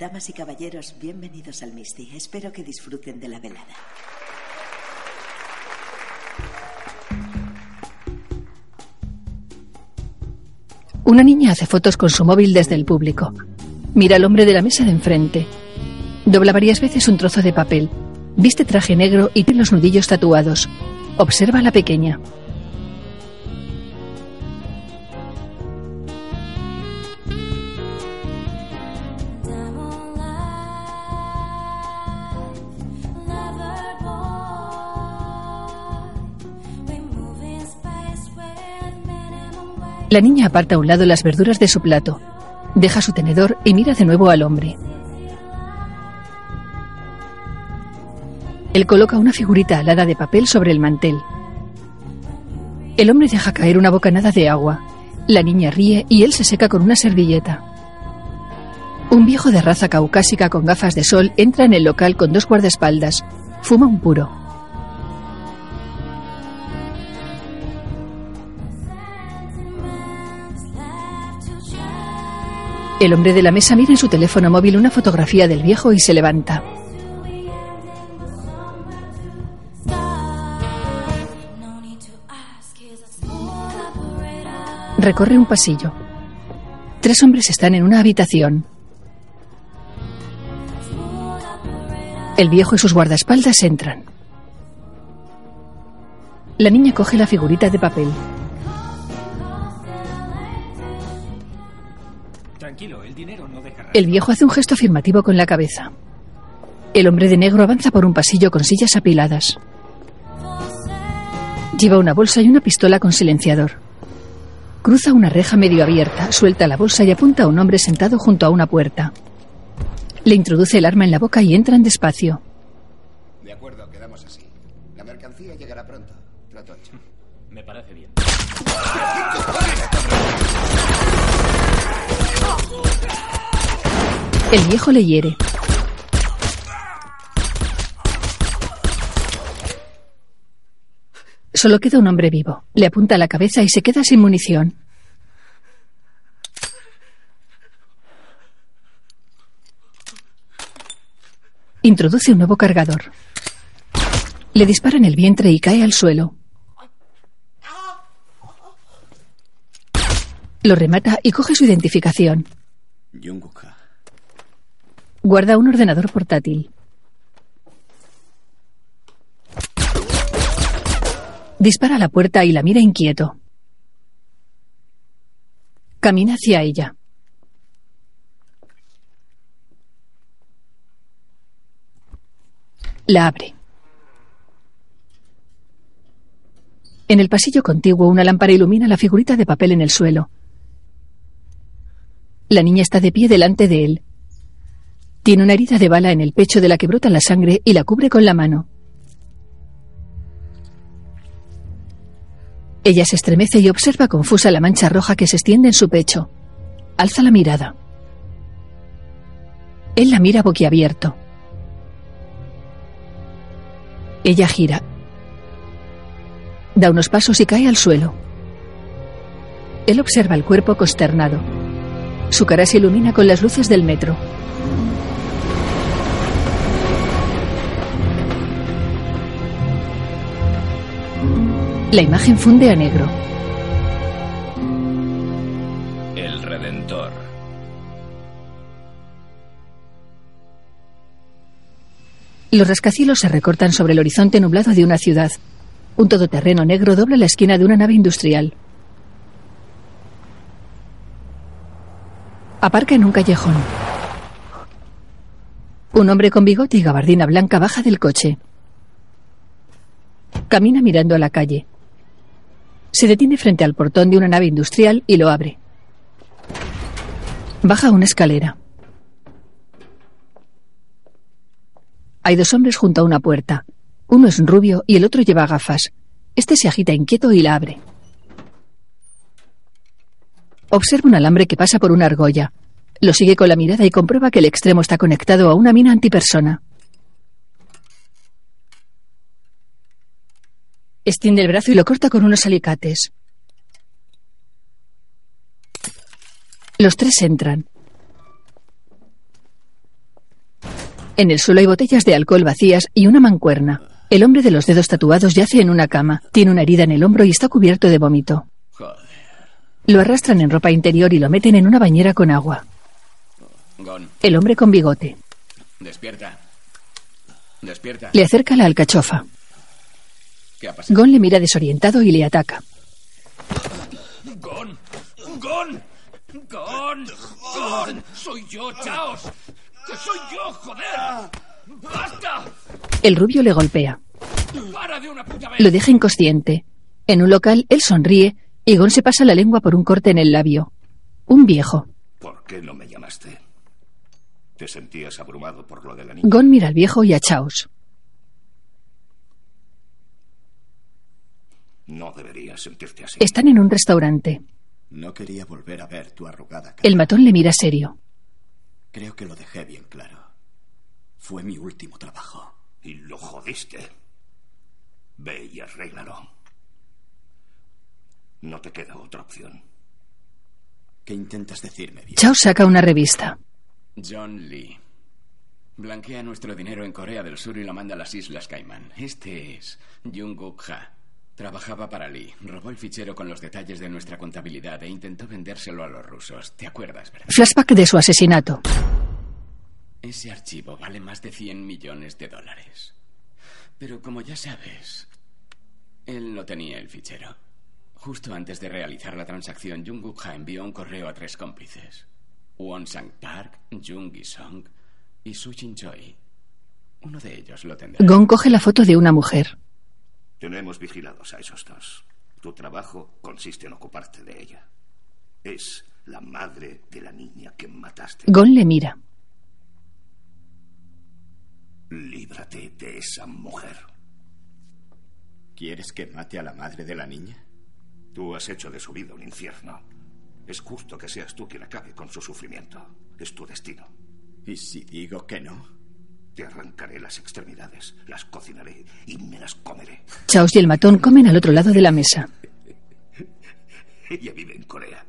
Damas y caballeros, bienvenidos al Misty. Espero que disfruten de la velada. Una niña hace fotos con su móvil desde el público. Mira al hombre de la mesa de enfrente. Dobla varias veces un trozo de papel. Viste traje negro y tiene los nudillos tatuados. Observa a la pequeña. La niña aparta a un lado las verduras de su plato. Deja su tenedor y mira de nuevo al hombre. Él coloca una figurita alada de papel sobre el mantel. El hombre deja caer una bocanada de agua. La niña ríe y él se seca con una servilleta. Un viejo de raza caucásica con gafas de sol entra en el local con dos guardaespaldas. Fuma un puro. El hombre de la mesa mira en su teléfono móvil una fotografía del viejo y se levanta. Recorre un pasillo. Tres hombres están en una habitación. El viejo y sus guardaespaldas entran. La niña coge la figurita de papel. El viejo hace un gesto afirmativo con la cabeza. El hombre de negro avanza por un pasillo con sillas apiladas. Lleva una bolsa y una pistola con silenciador. Cruza una reja medio abierta, suelta la bolsa y apunta a un hombre sentado junto a una puerta. Le introduce el arma en la boca y entran despacio. De acuerdo, quedamos así. La mercancía llegará pronto. Trato hecho. Me parece bien. El viejo le hiere. Solo queda un hombre vivo. Le apunta a la cabeza y se queda sin munición. Introduce un nuevo cargador. Le dispara en el vientre y cae al suelo. Lo remata y coge su identificación. Yunguka. Guarda un ordenador portátil. Dispara a la puerta y la mira inquieto. Camina hacia ella. La abre. En el pasillo contiguo una lámpara ilumina la figurita de papel en el suelo. La niña está de pie delante de él. Tiene una herida de bala en el pecho de la que brota la sangre y la cubre con la mano. Ella se estremece y observa confusa la mancha roja que se extiende en su pecho. Alza la mirada. Él la mira boquiabierto. Ella gira. Da unos pasos y cae al suelo. Él observa el cuerpo consternado. Su cara se ilumina con las luces del metro. La imagen funde a negro. El Redentor. Los rascacielos se recortan sobre el horizonte nublado de una ciudad. Un todoterreno negro dobla la esquina de una nave industrial. Aparca en un callejón. Un hombre con bigote y gabardina blanca baja del coche. Camina mirando a la calle. Se detiene frente al portón de una nave industrial y lo abre. Baja una escalera. Hay dos hombres junto a una puerta. Uno es rubio y el otro lleva gafas. Este se agita inquieto y la abre. Observa un alambre que pasa por una argolla. Lo sigue con la mirada y comprueba que el extremo está conectado a una mina antipersona. Extiende el brazo y lo corta con unos alicates. Los tres entran. En el suelo hay botellas de alcohol vacías y una mancuerna. El hombre de los dedos tatuados yace en una cama. Tiene una herida en el hombro y está cubierto de vómito. Lo arrastran en ropa interior y lo meten en una bañera con agua. El hombre con bigote despierta. Despierta. le acerca la alcachofa. ¿Qué ha pasado? Gon le mira desorientado y le ataca. Gon. Gon. Gon. Gon. Soy yo, Chaos. Que soy yo, joder. ¡Basta! El rubio le golpea. ¡Para de una puta vez! Lo deja inconsciente. En un local, él sonríe y Gon se pasa la lengua por un corte en el labio. Un viejo. ¿Por qué no me llamaste? ¿Te sentías abrumado por lo de la niña? Gon mira al viejo y a Chaos. No deberías sentirte así. Están en un restaurante. No quería volver a ver tu arrugada cara. El matón le mira serio. Creo que lo dejé bien claro. Fue mi último trabajo. Y lo jodiste. Ve y arréglalo. No te queda otra opción. ¿Qué intentas decirme, viejo? Chaos saca una revista. John Lee. Blanquea nuestro dinero en Corea del Sur y lo manda a las Islas Caimán. Este es Jungkook Ha. Trabajaba para Lee, robó el fichero con los detalles de nuestra contabilidad e intentó vendérselo a los rusos. ¿Te acuerdas, verdad? Flashback de su asesinato. Ese archivo vale más de 100 millones de dólares. Pero como ya sabes, él no tenía el fichero. Justo antes de realizar la transacción, Jungkook Ha envió un correo a tres cómplices. Won Sang Park, Jung Gi-song y Su Jin Choi. Uno de ellos lo tendrá. Gon coge la foto de una mujer. Tenemos vigilados a esos dos. Tu trabajo consiste en ocuparte de ella. Es la madre de la niña que mataste. Gon le mira. Líbrate de esa mujer. ¿Quieres que mate a la madre de la niña? Tú has hecho de su vida un infierno. Es justo que seas tú quien acabe con su sufrimiento. Es tu destino. ¿Y si digo que no? Te arrancaré las extremidades, las cocinaré y me las comeré. Chaos y el matón comen al otro lado de la mesa. Ella vive en Corea.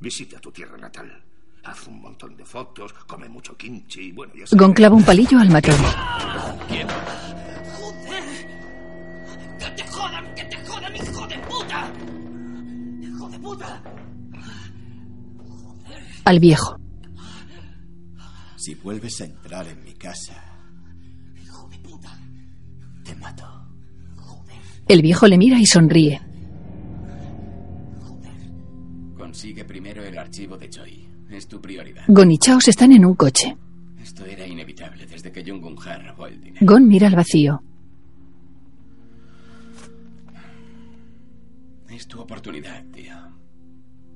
Visita tu tierra natal. Haz un montón de fotos, come mucho kimchi y bueno, ya sabes. Gon clava un palillo al matón. ¡Que te jodan! ¡Que te jodan, hijo de puta! ¡Hijo de puta! Al viejo. Si vuelves a entrar en mi casa. Te mato. El viejo le mira y sonríe. Consigue primero el archivo de Choi. Es tu prioridad. Gon y Chaos están en un coche. Esto era inevitable desde que Jung Ha robó el dinero. Gon mira al vacío. Es tu oportunidad, tío.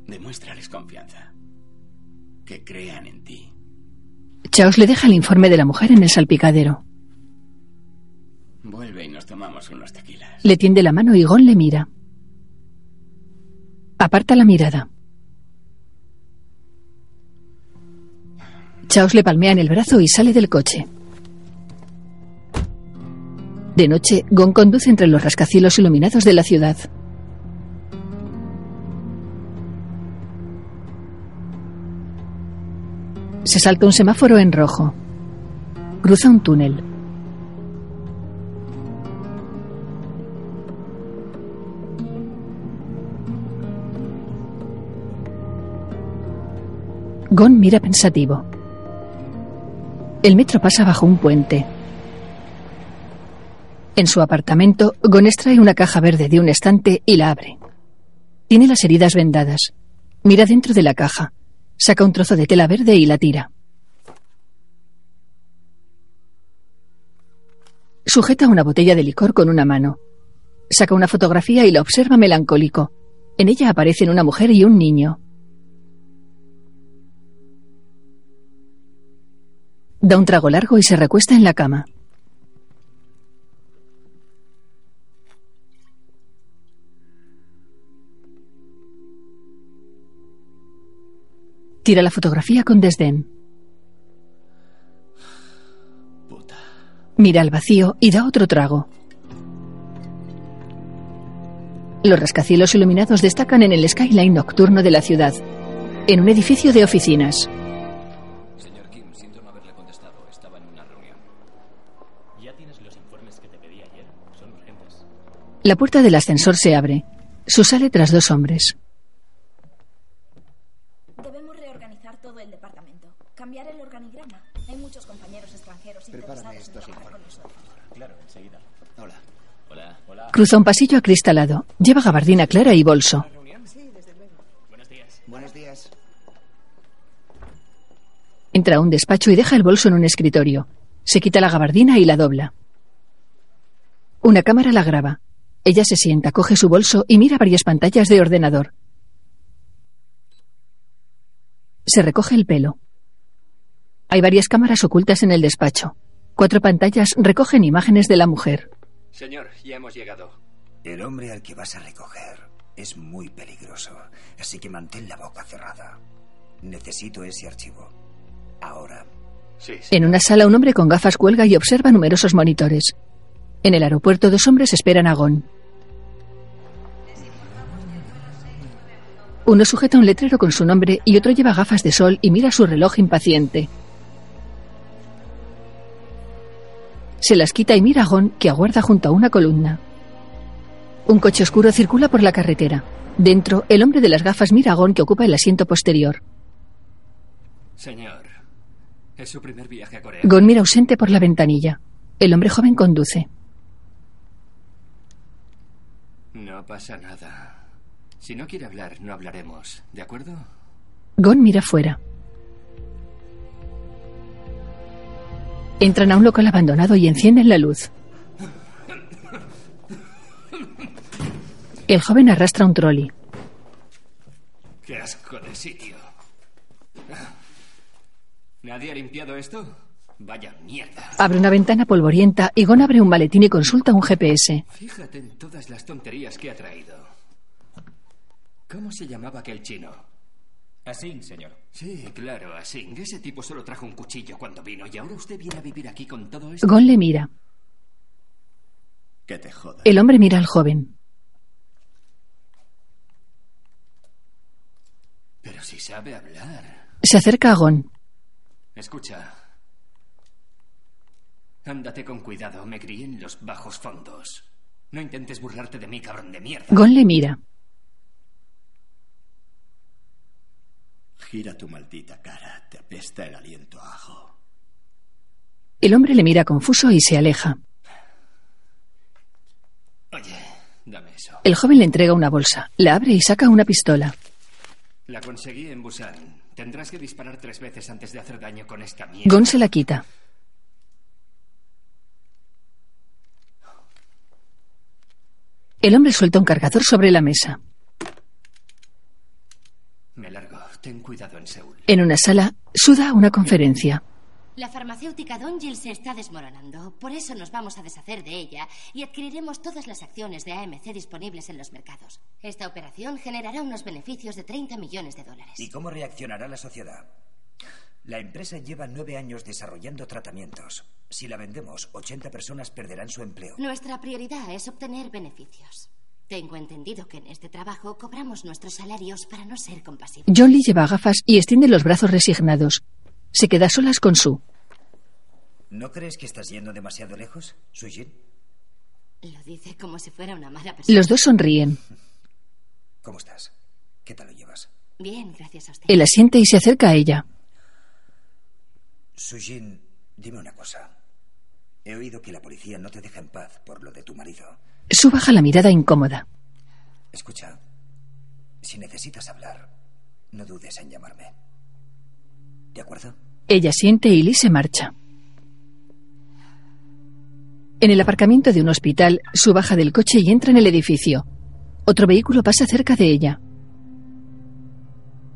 Demuéstrales confianza. Que crean en ti. Chaos le deja el informe de la mujer en el salpicadero. Le tiende la mano y Gon le mira. Aparta la mirada. Chaos le palmea en el brazo y sale del coche. De noche, Gon conduce entre los rascacielos iluminados de la ciudad. Se salta un semáforo en rojo. Cruza un túnel. Gon mira pensativo. El metro pasa bajo un puente. En su apartamento, Gon extrae una caja verde de un estante y la abre. Tiene las heridas vendadas. Mira dentro de la caja. Saca un trozo de tela verde y la tira. Sujeta una botella de licor con una mano. Saca una fotografía y la observa melancólico. En ella aparecen una mujer y un niño. Da un trago largo y se recuesta en la cama. Tira la fotografía con desdén. Puta. Mira al vacío y da otro trago. Los rascacielos iluminados destacan en el skyline nocturno de la ciudad, en un edificio de oficinas. La puerta del ascensor se abre. Su sale tras dos hombres. Debemos reorganizar todo el departamento. Cambiar el organigrama. Hay muchos compañeros extranjeros Prepárame interesados en estos trabajar con informes. nosotros. Claro, enseguida. Hola. Hola. Hola. Cruza un pasillo acristalado. Lleva gabardina clara y bolso. Buenos días. Buenos días. Entra a un despacho y deja el bolso en un escritorio. Se quita la gabardina y la dobla. Una cámara la graba. Ella se sienta, coge su bolso y mira varias pantallas de ordenador. Se recoge el pelo. Hay varias cámaras ocultas en el despacho. Cuatro pantallas recogen imágenes de la mujer. Señor, ya hemos llegado. El hombre al que vas a recoger es muy peligroso, así que mantén la boca cerrada. Necesito ese archivo. Ahora. Sí, En una sala un hombre con gafas cuelga y observa numerosos monitores. En el aeropuerto dos hombres esperan a Gon. Uno sujeta un letrero con su nombre y otro lleva gafas de sol y mira su reloj impaciente. Se las quita y mira a Gon que aguarda junto a una columna. Un coche oscuro circula por la carretera. Dentro, el hombre de las gafas mira a Gon que ocupa el asiento posterior. Señor, es su primer viaje a Corea. Gon mira ausente por la ventanilla. El hombre joven conduce. No pasa nada. Si no quiere hablar, no hablaremos. ¿De acuerdo? Gon mira fuera. Entran a un local abandonado y encienden la luz. El joven arrastra un trolley. ¡Qué asco de sitio! ¿Nadie ha limpiado esto? Vaya mierda. Abre una ventana polvorienta y Gon abre un maletín y consulta un GPS. Fíjate en todas las tonterías que ha traído. ¿Cómo se llamaba aquel chino? Así, señor. Sí, claro, así. Ese tipo solo trajo un cuchillo cuando vino y ahora usted viene a vivir aquí con todo esto. Gon le mira. Que te joda. El hombre mira al joven. Pero si sabe hablar. Se acerca a Gon. Escucha. Ándate con cuidado. Me crié en los bajos fondos. No intentes burlarte de mí, cabrón de mierda. Gon le mira. Gira tu maldita cara. Te apesta el aliento a ajo. El hombre le mira confuso y se aleja. Oye, dame eso. El joven le entrega una bolsa. La abre y saca una pistola. La conseguí en Busan. Tendrás que disparar tres veces antes de hacer daño con esta mierda. Gon se la quita. El hombre suelta un cargador sobre la mesa. Me largo. Ten cuidado en Seúl. En una sala, suda una conferencia. La farmacéutica Dongil se está desmoronando. Por eso nos vamos a deshacer de ella y adquiriremos todas las acciones de AMC disponibles en los mercados. Esta operación generará unos beneficios de 30 millones de dólares. ¿Y cómo reaccionará la sociedad? La empresa lleva nueve años desarrollando tratamientos. Si la vendemos, 80 personas perderán su empleo. Nuestra prioridad es obtener beneficios. Tengo entendido que en este trabajo cobramos nuestros salarios para no ser compasivos. John Lee lleva gafas y extiende los brazos resignados. Se queda a solas con Su. ¿No crees que estás yendo demasiado lejos, Sujin? Lo dice como si fuera una mala persona. Los dos sonríen. ¿Cómo estás? ¿Qué tal lo llevas? Bien, gracias a usted. Él asiente y se acerca a ella. Sujin, dime una cosa. He oído que la policía no te deja en paz por lo de tu marido. Su baja la mirada incómoda. Escucha, si necesitas hablar, no dudes en llamarme. ¿De acuerdo? Ella siente y Lee se marcha. En el aparcamiento de un hospital, Su baja del coche y entra en el edificio. Otro vehículo pasa cerca de ella.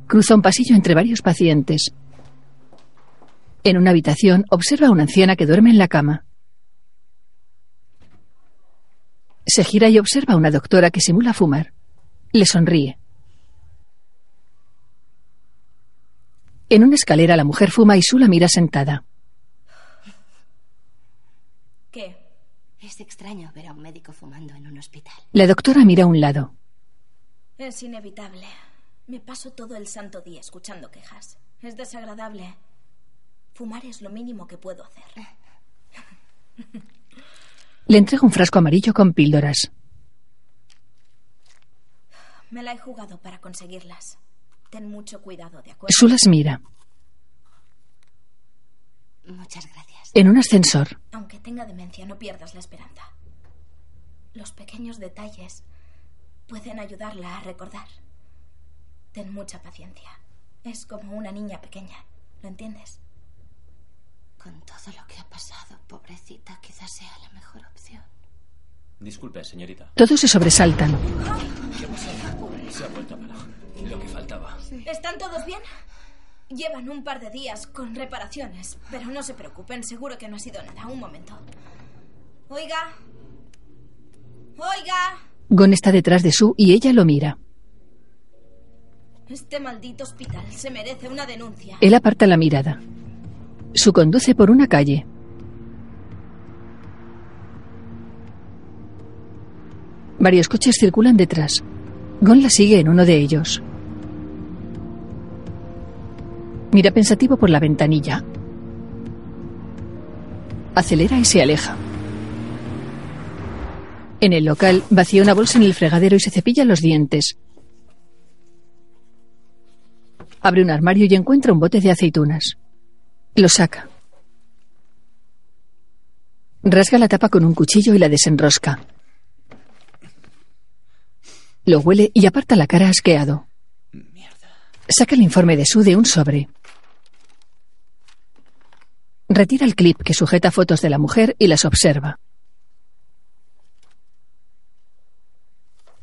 Cruza un pasillo entre varios pacientes. En una habitación observa a una anciana que duerme en la cama. Se gira y observa a una doctora que simula fumar. Le sonríe. En una escalera la mujer fuma y Su la mira sentada. ¿Qué? Es extraño ver a un médico fumando en un hospital. La doctora mira a un lado. Es inevitable. Me paso todo el santo día escuchando quejas. Es desagradable. Fumar es lo mínimo que puedo hacer. Le entrega un frasco amarillo con píldoras. Me la he jugado para conseguirlas. Ten mucho cuidado, ¿de acuerdo? Su las mira. Muchas gracias. En un ascensor, Aunque tenga demencia, no pierdas la esperanza. Los pequeños detalles pueden ayudarla a recordar. Ten mucha paciencia. Es como una niña pequeña. ¿Lo entiendes? Con todo lo que ha pasado, pobrecita, quizás sea la mejor opción. Disculpe, señorita. todos se sobresaltan. ¿Qué ha pasado? Se ha vuelto. Lo que faltaba. ¿Están todos bien? Llevan un par de días con reparaciones, pero no se preocupen, seguro que no ha sido nada. Un momento. Oiga. Oiga. Gon está detrás de Su y ella lo mira. Este maldito hospital se merece una denuncia. Él aparta la mirada. Su conduce por una calle. Varios coches circulan detrás. Gon la sigue en uno de ellos. Mira pensativo por la ventanilla. Acelera y se aleja. En el local vacía una bolsa en el fregadero y se cepilla los dientes. Abre un armario y encuentra un bote de aceitunas. Lo saca. Rasga la tapa con un cuchillo y la desenrosca. Lo huele y aparta la cara asqueado. Saca el informe de Su de un sobre. Retira el clip que sujeta fotos de la mujer y las observa.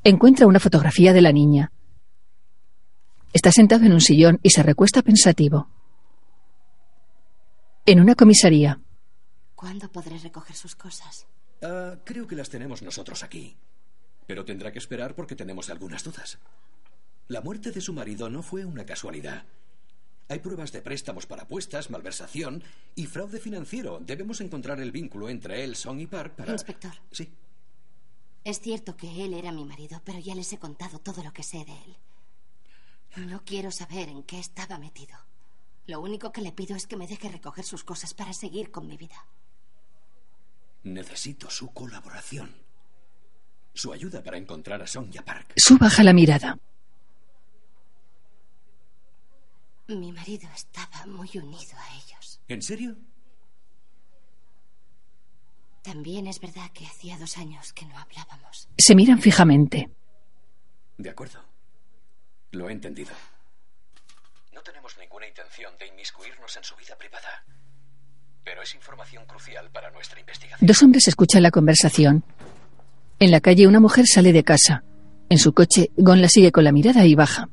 Encuentra una fotografía de la niña. Está sentado en un sillón y se recuesta pensativo. En una comisaría. ¿Cuándo podré recoger sus cosas? Ah, creo que las tenemos nosotros aquí. Pero tendrá que esperar porque tenemos algunas dudas. La muerte de su marido no fue una casualidad. Hay pruebas de préstamos para apuestas, malversación y fraude financiero. Debemos encontrar el vínculo entre él, Song y Park para... Inspector. Sí. Es cierto que él era mi marido, pero ya les he contado todo lo que sé de él. No quiero saber en qué estaba metido. Lo único que le pido es que me deje recoger sus cosas para seguir con mi vida. Necesito su colaboración. Su ayuda para encontrar a Song y a Park. Su baja la mirada. Mi marido estaba muy unido a ellos. ¿En serio? También es verdad que hacía dos años que no hablábamos. Se miran fijamente. De acuerdo. Lo he entendido. No tenemos ninguna intención de inmiscuirnos en su vida privada. Pero es información crucial para nuestra investigación. Dos hombres escuchan la conversación. En la calle una mujer sale de casa. En su coche, Gon la sigue con la mirada y baja.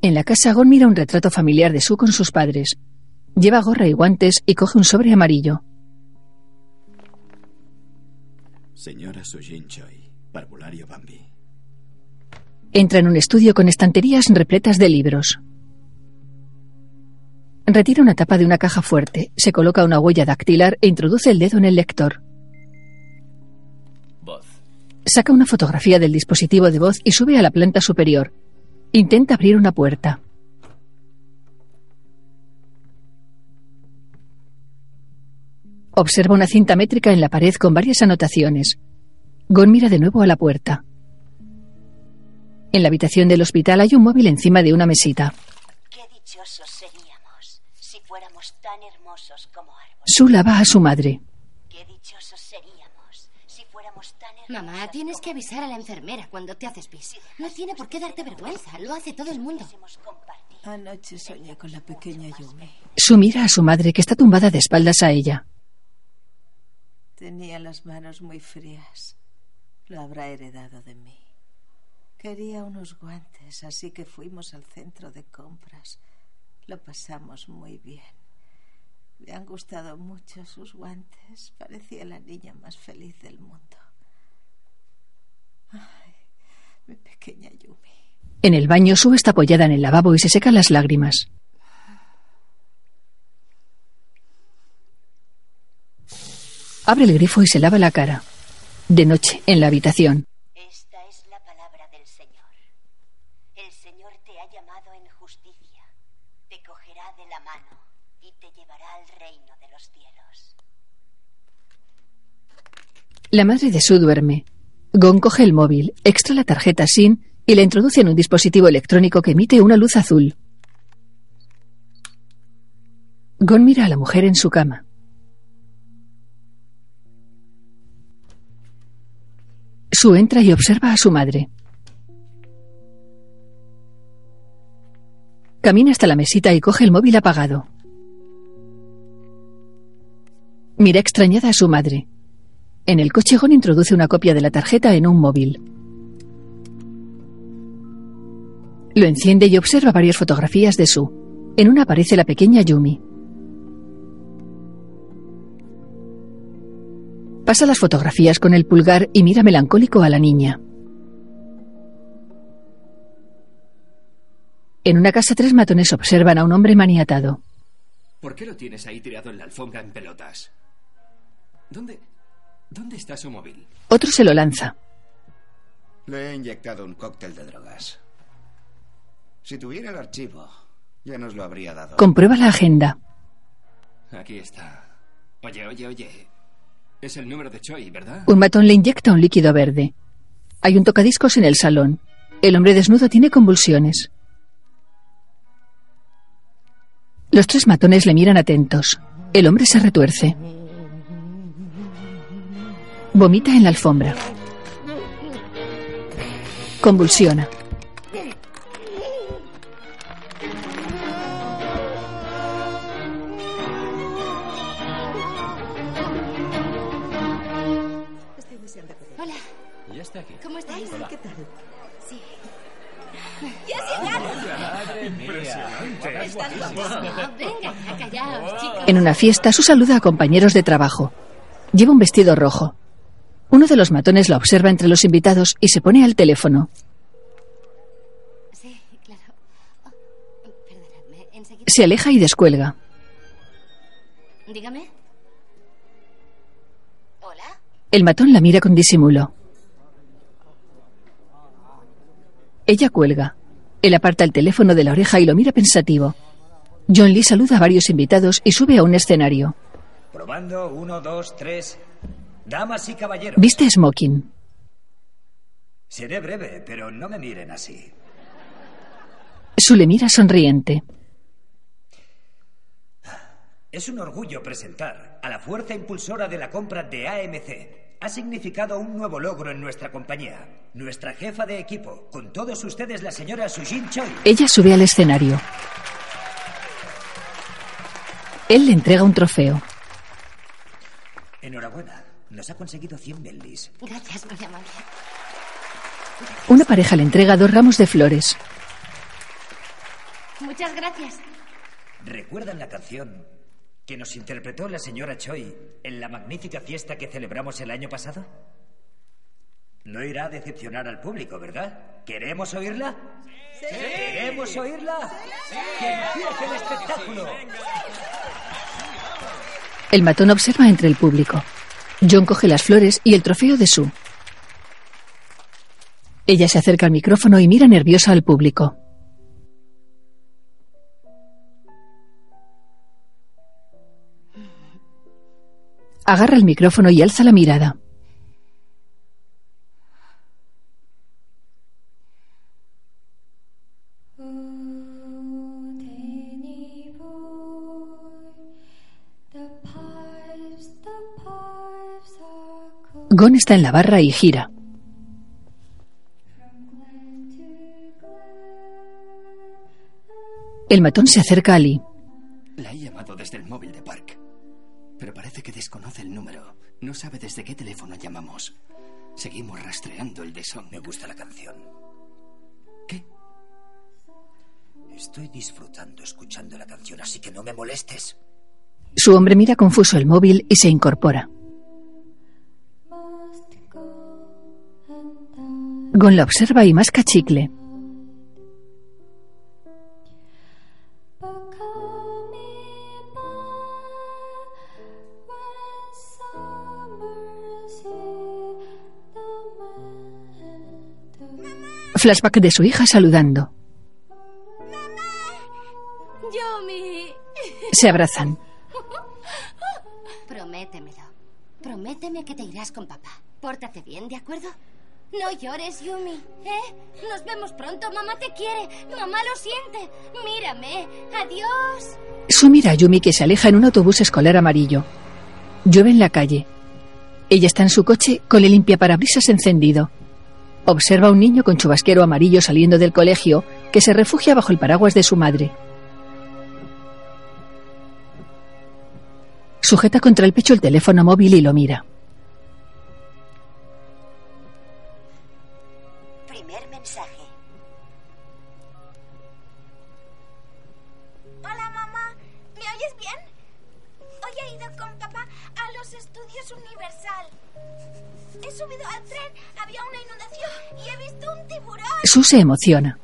En la casa, Gon mira un retrato familiar de Su con sus padres. Lleva gorra y guantes y coge un sobre amarillo. Señora Sujin Choi, parvulario Bambi. Entra en un estudio con estanterías repletas de libros. Retira una tapa de una caja fuerte, se coloca una huella dactilar e introduce el dedo en el lector. Voz. Saca una fotografía del dispositivo de voz y sube a la planta superior. Intenta abrir una puerta. Observa una cinta métrica en la pared con varias anotaciones. Gon mira de nuevo a la puerta. En la habitación del hospital hay un móvil encima de una mesita. Qué dichosos seríamos si fuéramos tan hermosos como árboles. Su la va a su madre. Qué dichosos seríamos si fuéramos tan hermosos. Mamá, tienes que avisar a la enfermera cuando te haces pis. No tiene por qué darte vergüenza, lo hace todo el mundo. Anoche soñé con la pequeña Yumi. Su mira a su madre que está tumbada de espaldas a ella. Tenía las manos muy frías. Lo habrá heredado de mí. Quería unos guantes, así que fuimos al centro de compras. Lo pasamos muy bien. Me han gustado mucho sus guantes. Parecía la niña más feliz del mundo. Ay, mi pequeña Yumi. En el baño, Su está apoyada en el lavabo y se seca las lágrimas. Abre el grifo y se lava la cara. De noche, en la habitación. Esta es la palabra del Señor. El Señor te ha llamado en justicia. Te cogerá de la mano y te llevará al reino de los cielos. La madre de Sue duerme. Gon coge el móvil, extra la tarjeta SIN y la introduce en un dispositivo electrónico que emite una luz azul. Gon mira a la mujer en su cama. Sue entra y observa a su madre. Camina hasta la mesita y coge el móvil apagado. Mira extrañada a su madre. En el coche introduce una copia de la tarjeta en un móvil. Lo enciende y observa varias fotografías de Su. En una aparece la pequeña Yumi. Pasa las fotografías con el pulgar y mira melancólico a la niña. En una casa tres matones observan a un hombre maniatado. ¿Por qué lo tienes ahí tirado en la alfombra en pelotas? ¿Dónde? ¿Dónde está su móvil? Otro se lo lanza. Le he inyectado un cóctel de drogas. Si tuviera el archivo, ya nos lo habría dado. Comprueba la agenda. Aquí está. Oye, oye, oye. Es el número de Choi, ¿verdad? Un matón le inyecta un líquido verde. Hay un tocadiscos en el salón. El hombre desnudo tiene convulsiones. Los tres matones le miran atentos. El hombre se retuerce. Vomita en la alfombra. Convulsiona. Hola. Ya está aquí. ¿Cómo estáis? Hola. ¿Qué tal? Sí. Impresionante. Venga, callaos, chicos. En una fiesta, su saluda a compañeros de trabajo. Lleva un vestido rojo. Uno de los matones la observa entre los invitados y se pone al teléfono. Sí, claro. Oh, enseguida. Se aleja y descuelga. Dígame. Hola. El matón la mira con disimulo. Ella cuelga. Él aparta el teléfono de la oreja y lo mira pensativo. John Lee saluda a varios invitados y sube a un escenario. Probando, uno, dos, tres. Damas y caballeros. Viste smoking. Seré breve, pero no me miren así. Su le mira sonriente. Es un orgullo presentar a la fuerza impulsora de la compra de AMC. Ha significado un nuevo logro en nuestra compañía. Nuestra jefa de equipo, con todos ustedes la señora Sujin Choi. Ella sube al escenario. Él le entrega un trofeo. Enhorabuena, nos ha conseguido 100 Bentleys. Gracias, muy amable. Una pareja le entrega dos ramos de flores. Muchas gracias. ¿Recuerdan la canción que nos interpretó la señora Choi en la magnífica fiesta que celebramos el año pasado? No irá a decepcionar al público, ¿verdad? ¿Queremos oírla? Sí. ¿Queremos oírla? ¡Que empiece el espectáculo! El matón observa entre el público. John coge las flores y el trofeo de Sue. Ella se acerca al micrófono y mira nerviosa al público. Agarra el micrófono y alza la mirada. Gon está en la barra y gira. El matón se acerca a Lee. La he llamado desde el móvil de Park. Pero parece que desconoce el número. No sabe desde qué teléfono llamamos. Seguimos rastreando el de Song. Me gusta la canción. ¿Qué? Estoy disfrutando escuchando la canción, así que no me molestes. Su hombre mira confuso el móvil y se incorpora. Gon la observa y masca chicle. Flashback de su hija saludando. Se abrazan. Prométemelo. Prométeme que te irás con papá. Pórtate bien, ¿de acuerdo? No llores, Yumi. ¿Eh? Nos vemos pronto. Mamá te quiere. Mamá lo siente. Mírame. Adiós. Su mira a Yumi que se aleja en un autobús escolar amarillo. Llueve en la calle. Ella está en su coche con el limpiaparabrisas encendido. Observa a un niño con chubasquero amarillo saliendo del colegio que se refugia bajo el paraguas de su madre. Sujeta contra el pecho el teléfono móvil y lo mira. Sue se emociona.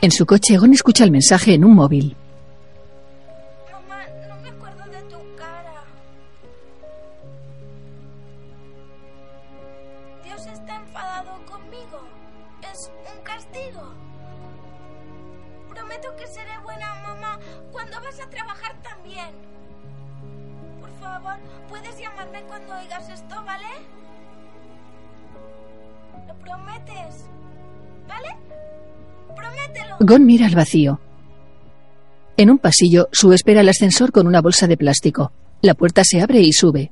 En su coche, Gon escucha el mensaje en un móvil. Gon mira al vacío. En un pasillo, Sue espera el ascensor con una bolsa de plástico. La puerta se abre y sube.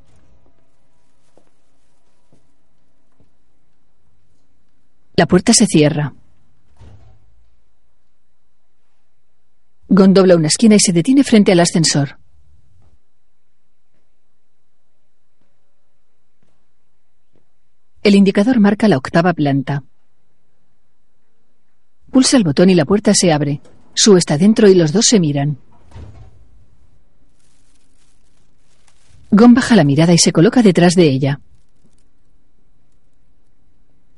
La puerta se cierra. Gon dobla una esquina y se detiene frente al ascensor. El indicador marca la octava planta. Pulsa el botón y la puerta se abre. Sue está dentro y los dos se miran. Gon baja la mirada y se coloca detrás de ella.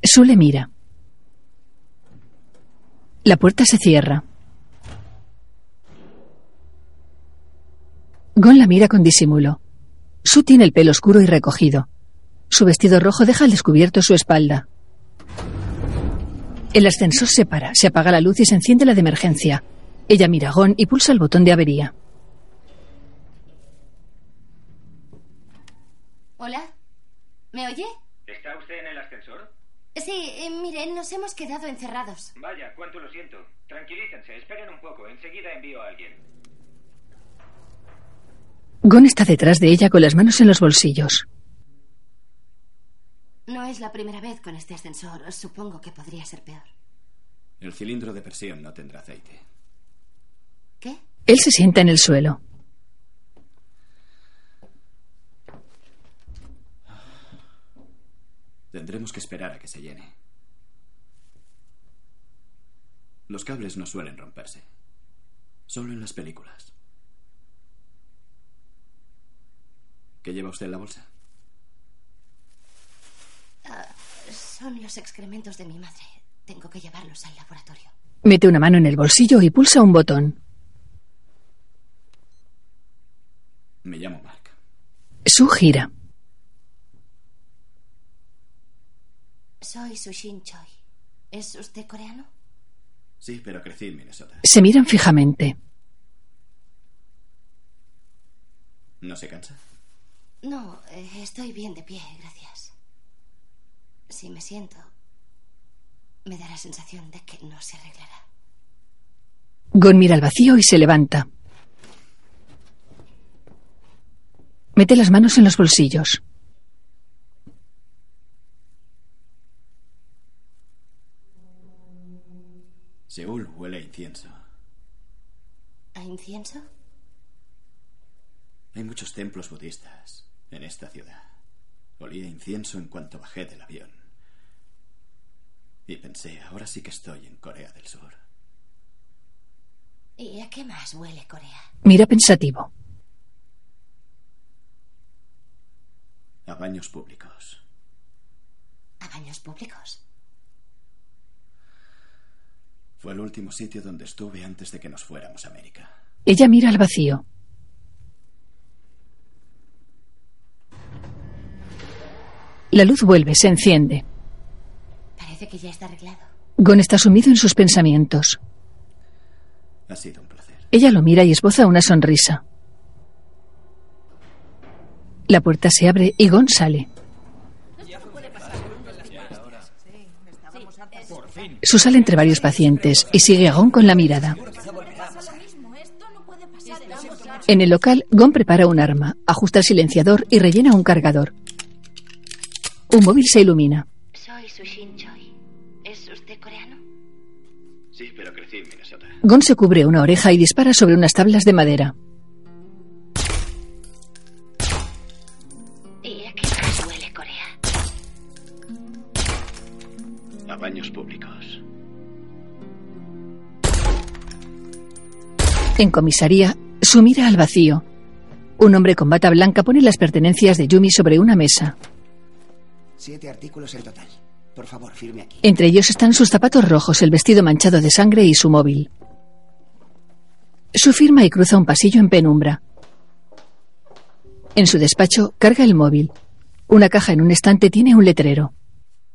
Sue le mira. La puerta se cierra. Gon la mira con disimulo. Sue tiene el pelo oscuro y recogido. Su vestido rojo deja al descubierto su espalda. El ascensor se para, se apaga la luz y se enciende la de emergencia. Ella mira a Gon y pulsa el botón de avería. Hola. ¿Me oye? ¿Está usted en el ascensor? Sí, eh, miren, nos hemos quedado encerrados. Vaya, cuánto lo siento. Tranquilícense, esperen un poco. Enseguida envío a alguien. Gon está detrás de ella con las manos en los bolsillos. No es la primera vez con este ascensor. Supongo que podría ser peor. El cilindro de presión no tendrá aceite. ¿Qué? Él se sienta en el suelo. Tendremos que esperar a que se llene. Los cables no suelen romperse. Solo en las películas. ¿Qué lleva usted en la bolsa? Ah, son los excrementos de mi madre. Tengo que llevarlos al laboratorio. Mete una mano en el bolsillo y pulsa un botón. Me llamo Mark. Su gira. Soy Sushin Choi. ¿Es usted coreano? Sí, pero crecí en Minnesota. Se miran fijamente. ¿No se cansa? No, eh, estoy bien de pie, gracias. Si me siento, me da la sensación de que no se arreglará. Gon mira al vacío y se levanta. Mete las manos en los bolsillos. Seúl huele a incienso. ¿A incienso? Hay muchos templos budistas en esta ciudad. Olía a incienso en cuanto bajé del avión. Y pensé, ahora sí que estoy en Corea del Sur. ¿Y a qué más huele Corea? Mira pensativo. A baños públicos. ¿A baños públicos? Fue el último sitio donde estuve antes de que nos fuéramos a América. Ella mira al vacío. La luz vuelve, se enciende. Parece que ya está arreglado. Gon está sumido en sus pensamientos. Ha sido un placer. Ella lo mira y esboza una sonrisa. La puerta se abre y Gon sale. Su sale entre varios pacientes y sigue a Gon con la mirada. En el local, Gon prepara un arma, ajusta el silenciador y rellena un cargador. Un móvil se ilumina. Soy Sushin Gon se cubre una oreja y dispara sobre unas tablas de madera. ¿Y a qué más huele Corea? A baños públicos. En comisaría, su mira al vacío. Un hombre con bata blanca pone las pertenencias de Yumi sobre una mesa. Siete artículos en total. Por favor, firme aquí. Entre ellos están sus zapatos rojos, el vestido manchado de sangre y su móvil. Su firma y cruza un pasillo en penumbra. En su despacho carga el móvil. Una caja en un estante tiene un letrero.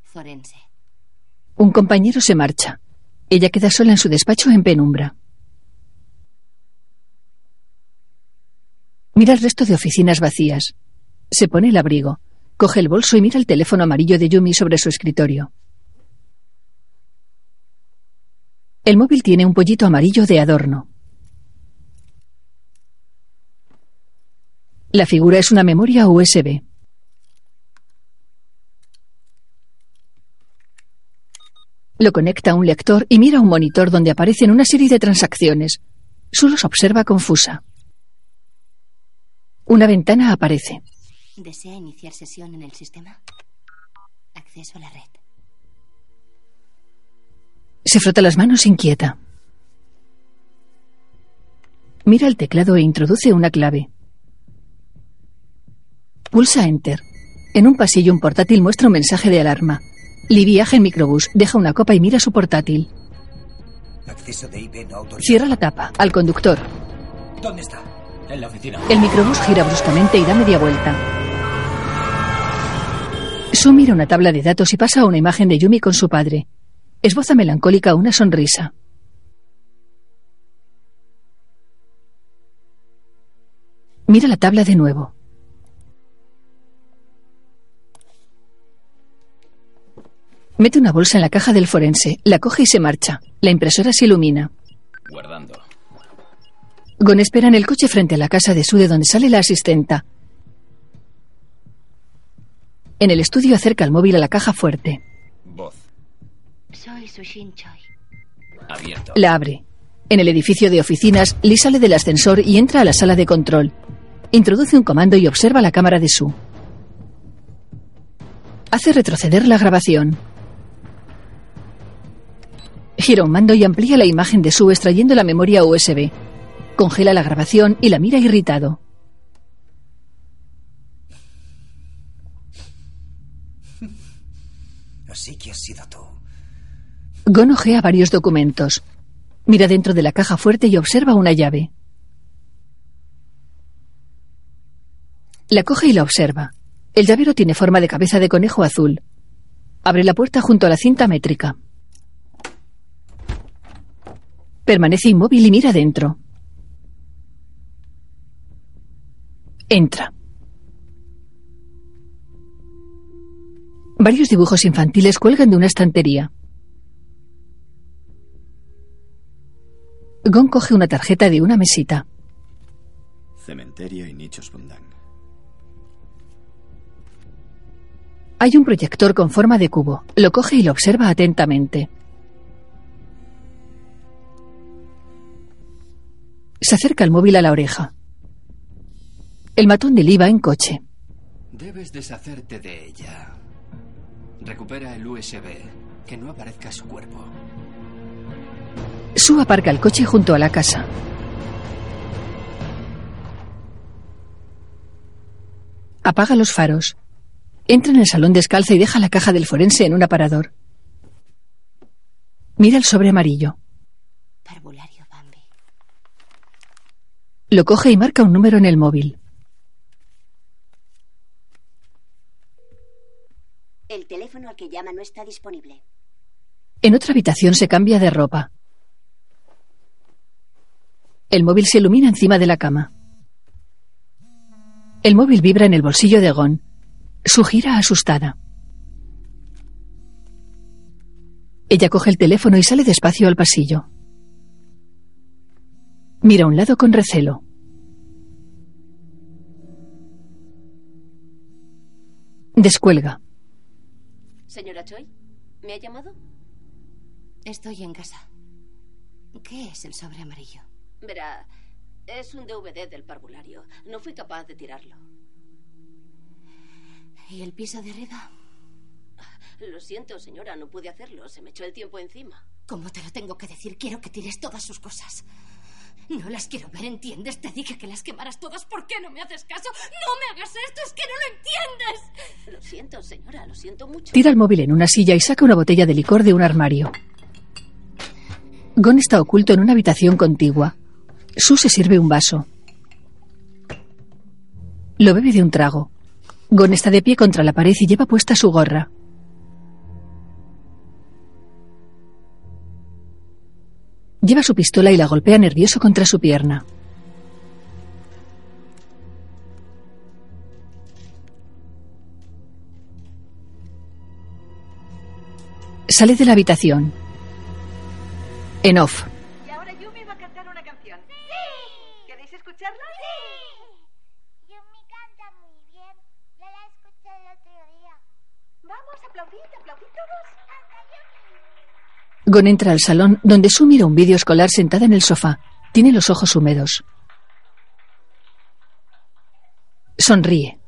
Forense. Un compañero se marcha. Ella queda sola en su despacho en penumbra. Mira el resto de oficinas vacías. Se pone el abrigo. Coge el bolso y mira el teléfono amarillo de Yumi sobre su escritorio. El móvil tiene un pollito amarillo de adorno. La figura es una memoria USB. Lo conecta a un lector y mira un monitor donde aparecen una serie de transacciones. Solo los observa confusa. Una ventana aparece. ¿Desea iniciar sesión en el sistema? Acceso a la red. Se frota las manos inquieta. Mira el teclado e introduce una clave. Pulsa Enter. En un pasillo un portátil muestra un mensaje de alarma. Lee viaja en microbús, deja una copa y mira su portátil. Acceso de IP no autorizado. Cierra la tapa. Al conductor. ¿Dónde está? En la oficina. El microbús gira bruscamente y da media vuelta. Su mira una tabla de datos y pasa a una imagen de Yumi con su padre. Esboza melancólica una sonrisa. Mira la tabla de nuevo. Mete una bolsa en la caja del forense, la coge y se marcha. La impresora se ilumina. Guardando. Gon espera en el coche frente a la casa de Su de donde sale la asistenta. En el estudio acerca el móvil a la caja fuerte. Voz. Soy Sushin Choi. Abierto. La abre. En el edificio de oficinas, Lee sale del ascensor y entra a la sala de control. Introduce un comando y observa la cámara de Su. Hace retroceder la grabación. Gira un mando y amplía la imagen de Su extrayendo la memoria USB. Congela la grabación y la mira irritado. Así que has sido tú. Gon ojea varios documentos. Mira dentro de la caja fuerte y observa una llave. La coge y la observa. El llavero tiene forma de cabeza de conejo azul. Abre la puerta junto a la cinta métrica. Permanece inmóvil y mira dentro. Entra. Varios dibujos infantiles cuelgan de una estantería. Gon coge una tarjeta de una mesita. Cementerio y nichos Bundang. Hay un proyector con forma de cubo. Lo coge y lo observa atentamente. Se acerca el móvil a la oreja. El matón de Lee va en coche. Debes deshacerte de ella. Recupera el USB. Que no aparezca su cuerpo. Su aparca el coche junto a la casa. Apaga los faros. Entra en el salón descalza y deja la caja del forense en un aparador. Mira el sobre amarillo. Parvulario Bambi. Lo coge y marca un número en el móvil. El teléfono al que llama no está disponible. En otra habitación se cambia de ropa. El móvil se ilumina encima de la cama. El móvil vibra en el bolsillo de Gon. Su gira asustada. Ella coge el teléfono y sale despacio al pasillo. Mira a un lado con recelo. Descuelga. Señora Choi, ¿me ha llamado? Estoy en casa. ¿Qué es el sobre amarillo? Verá, es un DVD del parvulario. No fui capaz de tirarlo. ¿Y el piso de arriba? Lo siento, señora, no pude hacerlo. Se me echó el tiempo encima. ¿Cómo te lo tengo que decir? Quiero que tires todas sus cosas. No las quiero ver, ¿entiendes? Te dije que las quemaras todas. ¿Por qué no me haces caso? ¡No me hagas esto! ¡Es que no lo entiendes! Lo siento, señora, lo siento mucho. Tira el móvil en una silla y saca una botella de licor de un armario. Gon está oculto en una habitación contigua. Su se sirve un vaso. Lo bebe de un trago. Gon está de pie contra la pared y lleva puesta su gorra. Lleva su pistola y la golpea nervioso contra su pierna. Sale de la habitación. En off. Gon entra al salón donde Su mira un vídeo escolar sentada en el sofá. Tiene los ojos húmedos. Sonríe.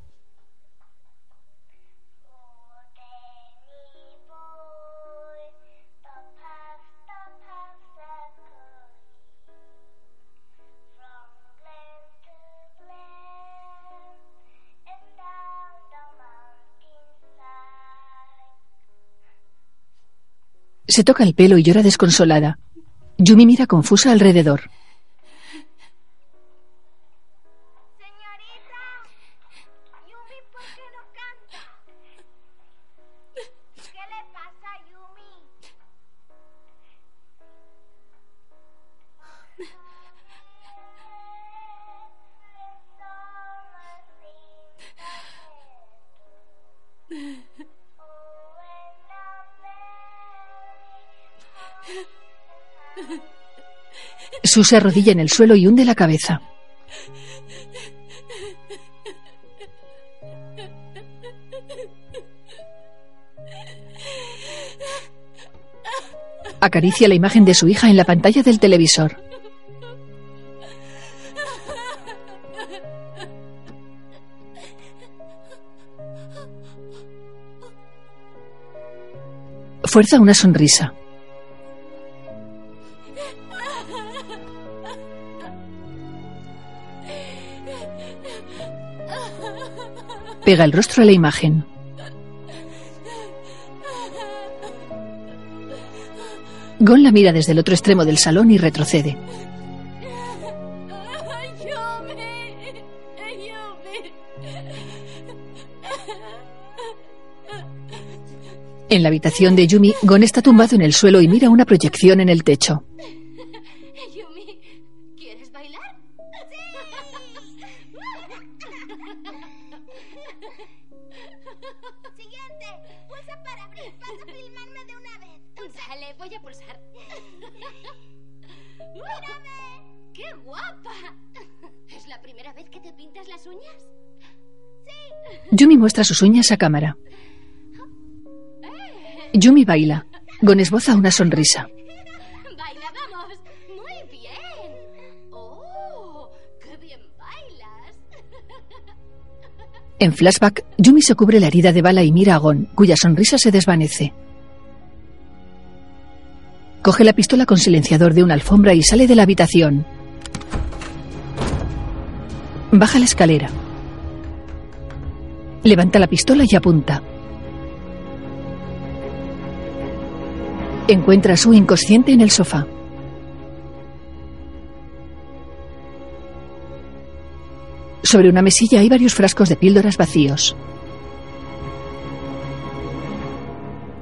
Se toca el pelo y llora desconsolada. Yumi mira confusa alrededor. Su se arrodilla en el suelo y hunde la cabeza. Acaricia la imagen de su hija en la pantalla del televisor. Fuerza una sonrisa. Pega el rostro a la imagen. Gon la mira desde el otro extremo del salón y retrocede. En la habitación de Yumi, Gon está tumbado en el suelo y mira una proyección en el techo. Muestra sus uñas a cámara. Yumi baila. Gon esboza una sonrisa. Baila, vamos. Muy bien. Oh, qué bien bailas. En flashback, Yumi se cubre la herida de bala y mira a Gon, cuya sonrisa se desvanece. Coge la pistola con silenciador de una alfombra y sale de la habitación. Baja la escalera. Levanta la pistola y apunta. Encuentra a su inconsciente en el sofá. Sobre una mesilla hay varios frascos de píldoras vacíos.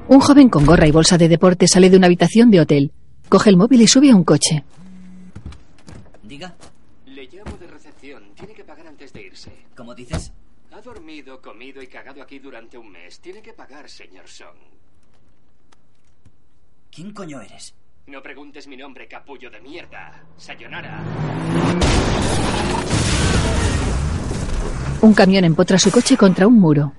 Un joven con gorra y bolsa de deporte sale de una habitación de hotel. Coge el móvil y sube a un coche. Diga. Le llamo de recepción. Tiene que pagar antes de irse. ¿Cómo dices? Ha dormido, comido y cagado aquí durante un mes. Tiene que pagar, señor Song. ¿Quién coño eres? No preguntes mi nombre, capullo de mierda. Sayonara. Un camión empotra su coche contra un muro.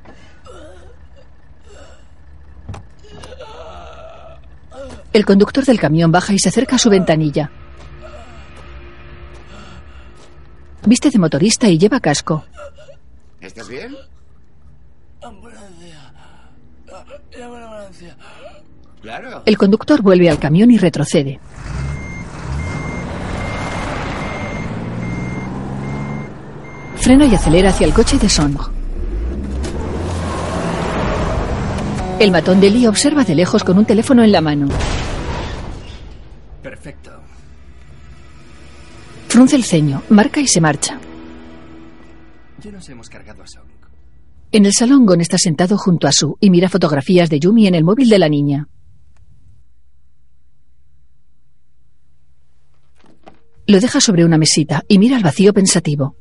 El conductor del camión baja y se acerca a su ventanilla. Viste de motorista y lleva casco. ¿Estás bien? Ambulancia. Llama a la ambulancia. Claro. El conductor vuelve al camión y retrocede. Frena y acelera hacia el coche de Song. El matón de Lee observa de lejos con un teléfono en la mano. Perfecto. Frunce el ceño, marca y se marcha. Ya nos hemos cargado a Song. En el salón, Gon está sentado junto a Su y mira fotografías de Yumi en el móvil de la niña. Lo deja sobre una mesita y mira al vacío pensativo.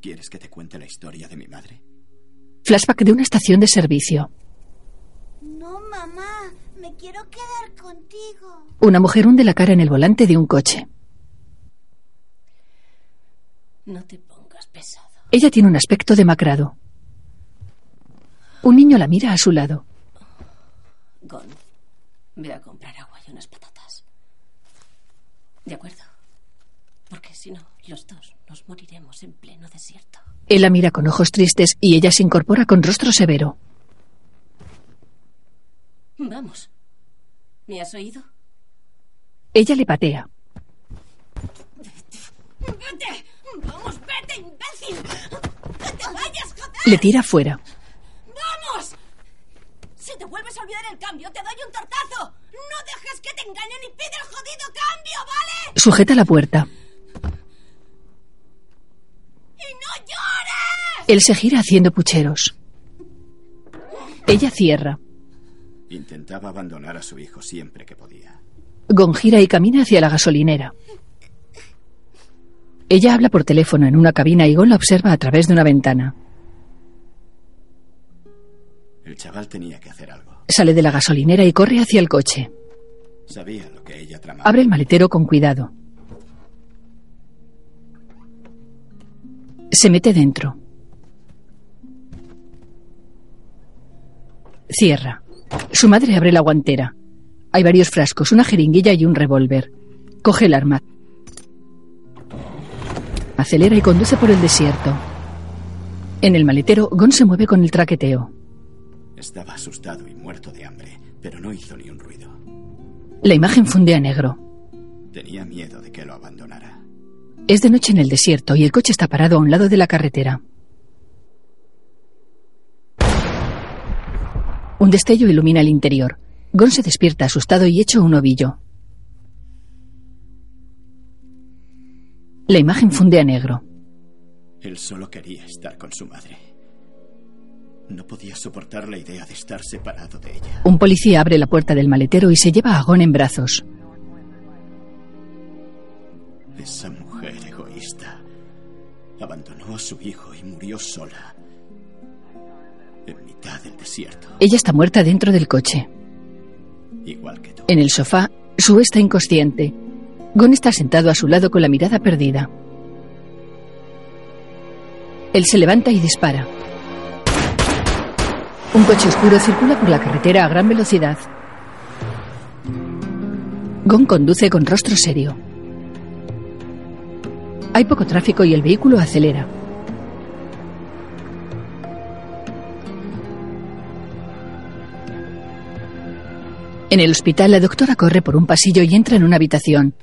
¿Quieres que te cuente la historia de mi madre? Flashback de una estación de servicio. No, mamá, me quiero quedar contigo. Una mujer hunde la cara en el volante de un coche. No te pongas pesado. Ella tiene un aspecto demacrado. Un niño la mira a su lado. Gon, ve a comprar agua y unas patatas. ¿De acuerdo? Porque si no, los dos nos moriremos en pleno desierto. Él la mira con ojos tristes y ella se incorpora con rostro severo. Vamos. ¿Me has oído? Ella le patea. ¡Vete! ¡Vamos, vete, imbécil! ¡Que te vayas, joder! Le tira fuera. ¡Vamos! Si te vuelves a olvidar el cambio, te doy un tortazo. No dejes que te engañen y pide el jodido cambio, ¿vale? Sujeta la puerta. ¡Y no llores! Él se gira haciendo pucheros. Ella cierra. Intentaba abandonar a su hijo siempre que podía. Gon gira y camina hacia la gasolinera. Ella habla por teléfono en una cabina y Gon la observa a través de una ventana. El chaval tenía que hacer algo. Sale de la gasolinera y corre hacia el coche. Sabía lo que ella tramaba. Abre el maletero con cuidado. Se mete dentro. Cierra. Su madre abre la guantera. Hay varios frascos, una jeringuilla y un revólver. Coge el arma. Acelera y conduce por el desierto. En el maletero, Gon se mueve con el traqueteo. Estaba asustado y muerto de hambre, pero no hizo ni un ruido. La imagen funde a negro. Tenía miedo de que lo abandonara. Es de noche en el desierto y el coche está parado a un lado de la carretera. Un destello ilumina el interior. Gon se despierta asustado y hecho un ovillo. La imagen funde a negro. Él solo quería estar con su madre. No podía soportar la idea de estar separado de ella. Un policía abre la puerta del maletero y se lleva a Gon en brazos. Esa mujer egoísta abandonó a su hijo y murió sola. En mitad del desierto. Ella está muerta dentro del coche. En el sofá, Sue está inconsciente. Gon está sentado a su lado con la mirada perdida. Él se levanta y dispara. Un coche oscuro circula por la carretera a gran velocidad. Gon conduce con rostro serio. Hay poco tráfico y el vehículo acelera. En el hospital, la doctora corre por un pasillo y entra en una habitación.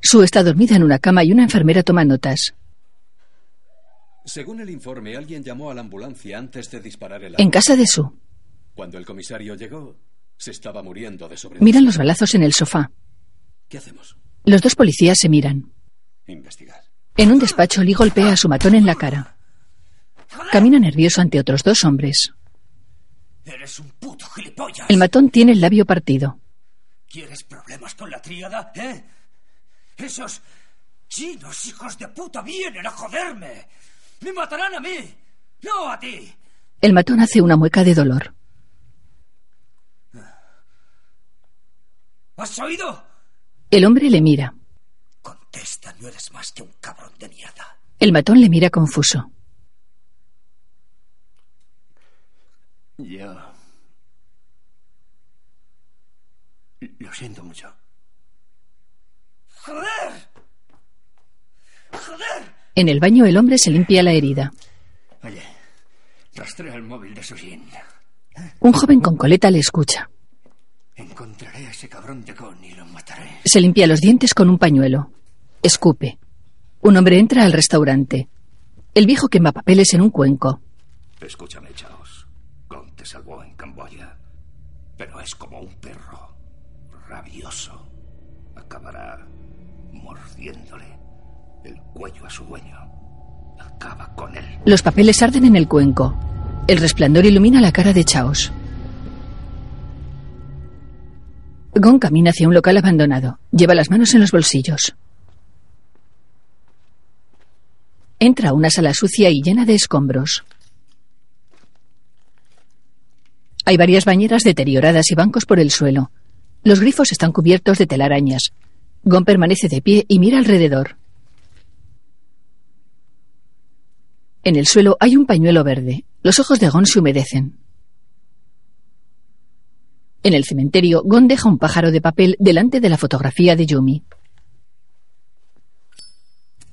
Sue está dormida en una cama y una enfermera toma notas. Según el informe, alguien llamó a la ambulancia antes de disparar el En casa de Sue, Cuando el comisario llegó, se estaba muriendo de sobredosis. miran los balazos en el sofá. ¿Qué hacemos? Los dos policías se miran. Investigar. En un despacho, Lee golpea a su matón en la cara. Camina nervioso ante otros dos hombres. Eres un puto gilipollas. El matón tiene el labio partido. ¿Quieres problemas con la tríada, eh? Esos chinos hijos de puta vienen a joderme. Me matarán a mí, no a ti. El matón hace una mueca de dolor. ¿Has oído? El hombre le mira. Contesta, no eres más que un cabrón de mierda. El matón le mira confuso. Yo... Lo siento mucho. ¡Joder! ¡Joder! En el baño el hombre se limpia la herida. Oye, rastrea el móvil de Sujin. Un joven con coleta le escucha. Encontraré a ese cabrón de Gon y lo mataré. Se limpia los dientes con un pañuelo. Escupe. Un hombre entra al restaurante. El viejo quema papeles en un cuenco. Escúchame, Chaos. Te salvó en Camboya. Pero es como un perro. Rabioso. Acabará mordiéndole el cuello a su dueño. Acaba con él. Los papeles arden en el cuenco. El resplandor ilumina la cara de Chaos. Gon camina hacia un local abandonado. Lleva las manos en los bolsillos. Entra a una sala sucia y llena de escombros. Hay varias bañeras deterioradas y bancos por el suelo. Los grifos están cubiertos de telarañas. Gon permanece de pie y mira alrededor. En el suelo hay un pañuelo verde. Los ojos de Gon se humedecen. En el cementerio, Gon deja un pájaro de papel delante de la fotografía de Yumi.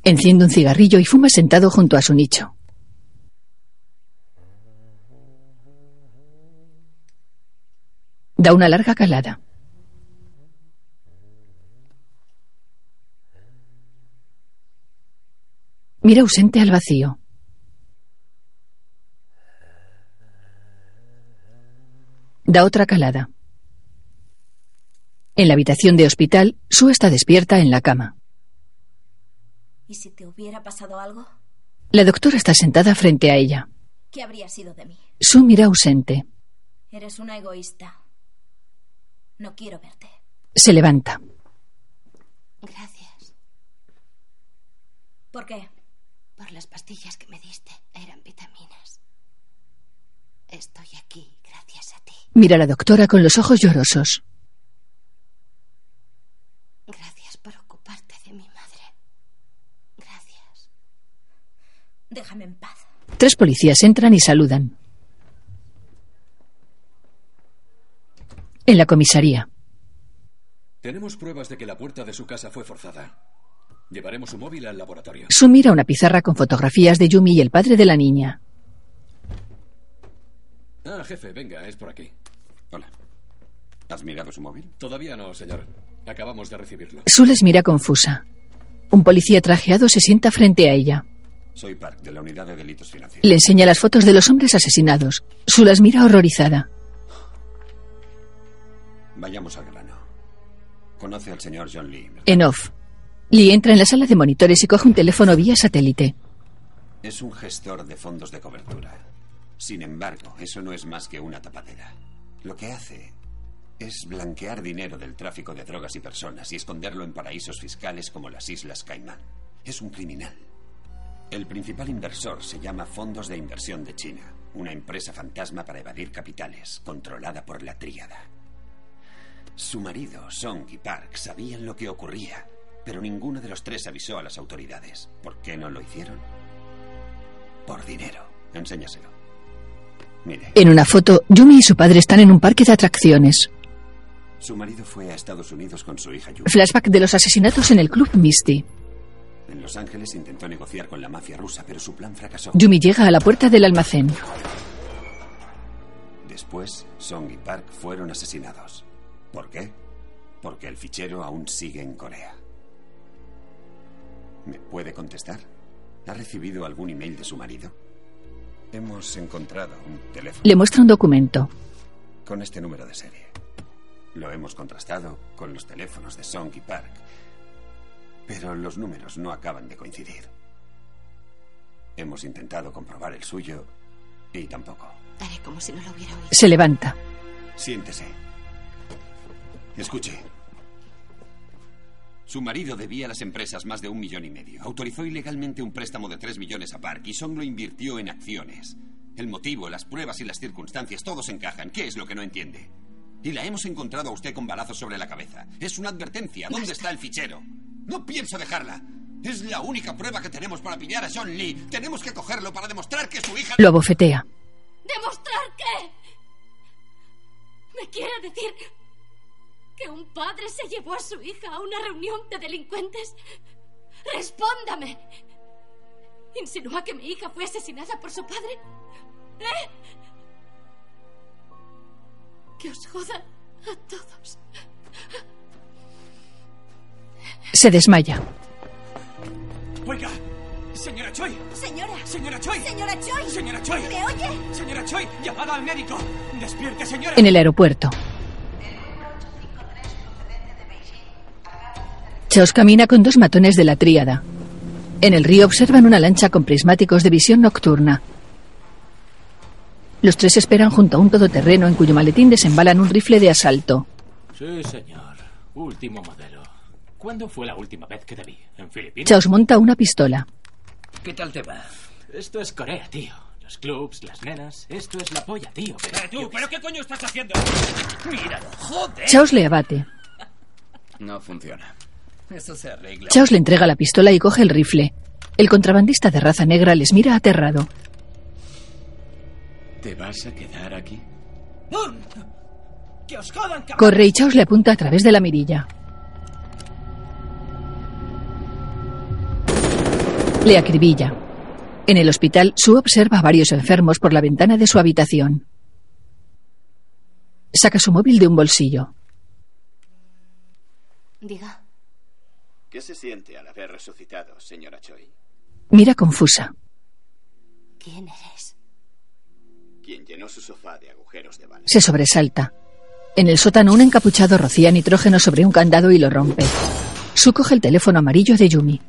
Enciende un cigarrillo y fuma sentado junto a su nicho. Da una larga calada. Mira ausente al vacío. Da otra calada. En la habitación de hospital, Sue está despierta en la cama. ¿Y si te hubiera pasado algo? La doctora está sentada frente a ella. ¿Qué habría sido de mí? Sue mira ausente. Eres una egoísta. No quiero verte. Se levanta. Gracias ¿Por qué? por las pastillas que me diste. Eran vitaminas. Estoy aquí gracias a ti. Mira a la doctora con los ojos llorosos. Gracias por ocuparte de mi madre. Gracias. Déjame en paz. Tres policías entran y saludan. En la comisaría. Tenemos pruebas de que la puerta de su casa fue forzada. Llevaremos su móvil al laboratorio. Su mira una pizarra con fotografías de Yumi y el padre de la niña. Ah, jefe, venga, es por aquí. Hola. ¿Has mirado su móvil? Todavía no, señor. Acabamos de recibirlo. Su les mira confusa. Un policía trajeado se sienta frente a ella. Soy Park, de la Unidad de Delitos Financieros. Le enseña las fotos de los hombres asesinados. Su las mira horrorizada. Vayamos al grano. Conoce al señor John Lee. ¿verdad? En off. Lee entra en la sala de monitores y coge un teléfono vía satélite. Es un gestor de fondos de cobertura. Sin embargo, eso no es más que una tapadera. Lo que hace es blanquear dinero del tráfico de drogas y personas y esconderlo en paraísos fiscales como las Islas Caimán. Es un criminal. El principal inversor se llama Fondos de Inversión de China, una empresa fantasma para evadir capitales, controlada por la tríada. Su marido, Song y Park, sabían lo que ocurría, pero ninguno de los tres avisó a las autoridades. ¿Por qué no lo hicieron? Por dinero. Enséñaselo. Mire, En una foto, Yumi y su padre están en un parque de atracciones. su marido fue a Estados Unidos con su hija Yumi. Flashback de los asesinatos en el club Misty. En Los Ángeles intentó negociar con la mafia rusa, pero su plan fracasó. Yumi llega a la puerta del almacén. Después, Song y Park fueron asesinados. ¿Por qué? Porque el fichero aún sigue en Corea. ¿Me puede contestar? ¿Ha recibido algún email de su marido? Hemos encontrado un teléfono Le muestra un documento. con este número de serie. Lo hemos contrastado con los teléfonos de Song y Park. Pero los números no acaban de coincidir. Hemos intentado comprobar el suyo y tampoco. Haré como si no lo hubiera oído. Se levanta. Siéntese. Escuche. Su marido debía a las empresas más de un millón y medio. Autorizó ilegalmente un préstamo de tres millones a Park y Song lo invirtió en acciones. El motivo, las pruebas y las circunstancias, todos encajan. ¿Qué es lo que no entiende? Y la hemos encontrado a usted con balazos sobre la cabeza. Es una advertencia. ¿Dónde está el fichero? No pienso dejarla. Es la única prueba que tenemos para pillar a John Lee. Tenemos que cogerlo para demostrar que su hija... Lo abofetea. ¿Demostrar qué? ¿Me quiere decir que un padre se llevó a su hija a una reunión de delincuentes? Respóndame. ¿Insinúa que mi hija fue asesinada por su padre? ¿Eh? Que os jodan a todos. Se desmaya. Oiga, señora Choi. Señora. Señora Choi. Señora Choi. Señora Choi. ¿Me oye? Señora Choi, llamada al médico. Despierte, señora. En el aeropuerto. Chaos camina con dos matones de la tríada. En el río observan una lancha con prismáticos de visión nocturna. Los tres esperan junto a un todoterreno en cuyo maletín desembalan un rifle de asalto. Sí, señor. Último modelo. ¿Cuándo fue la última vez que te vi? ¿En Filipinas? Chaos monta una pistola. ¿Qué tal te va? Esto es Corea, tío. Los clubs, las nenas. Esto es la polla, tío. Pero, tú, ¿pero qué coño estás haciendo? Míralo, joder. Chaos le abate. No funciona. Eso se arregla. Chaos le entrega la pistola y coge el rifle. El contrabandista de raza negra les mira aterrado. ¿Te vas a quedar aquí? ¡Que os jodan! Corre y Chaos le apunta a través de la mirilla. Le acribilla. En el hospital, Sue observa a varios enfermos por la ventana de su habitación. Saca su móvil de un bolsillo. Diga. ¿Qué se siente al haber resucitado, señora Choi? Mira confusa. ¿Quién eres? Quien llenó su sofá de agujeros de bala. Se sobresalta. En el sótano, un encapuchado rocía nitrógeno sobre un candado y lo rompe. Su coge el teléfono amarillo de Yumi.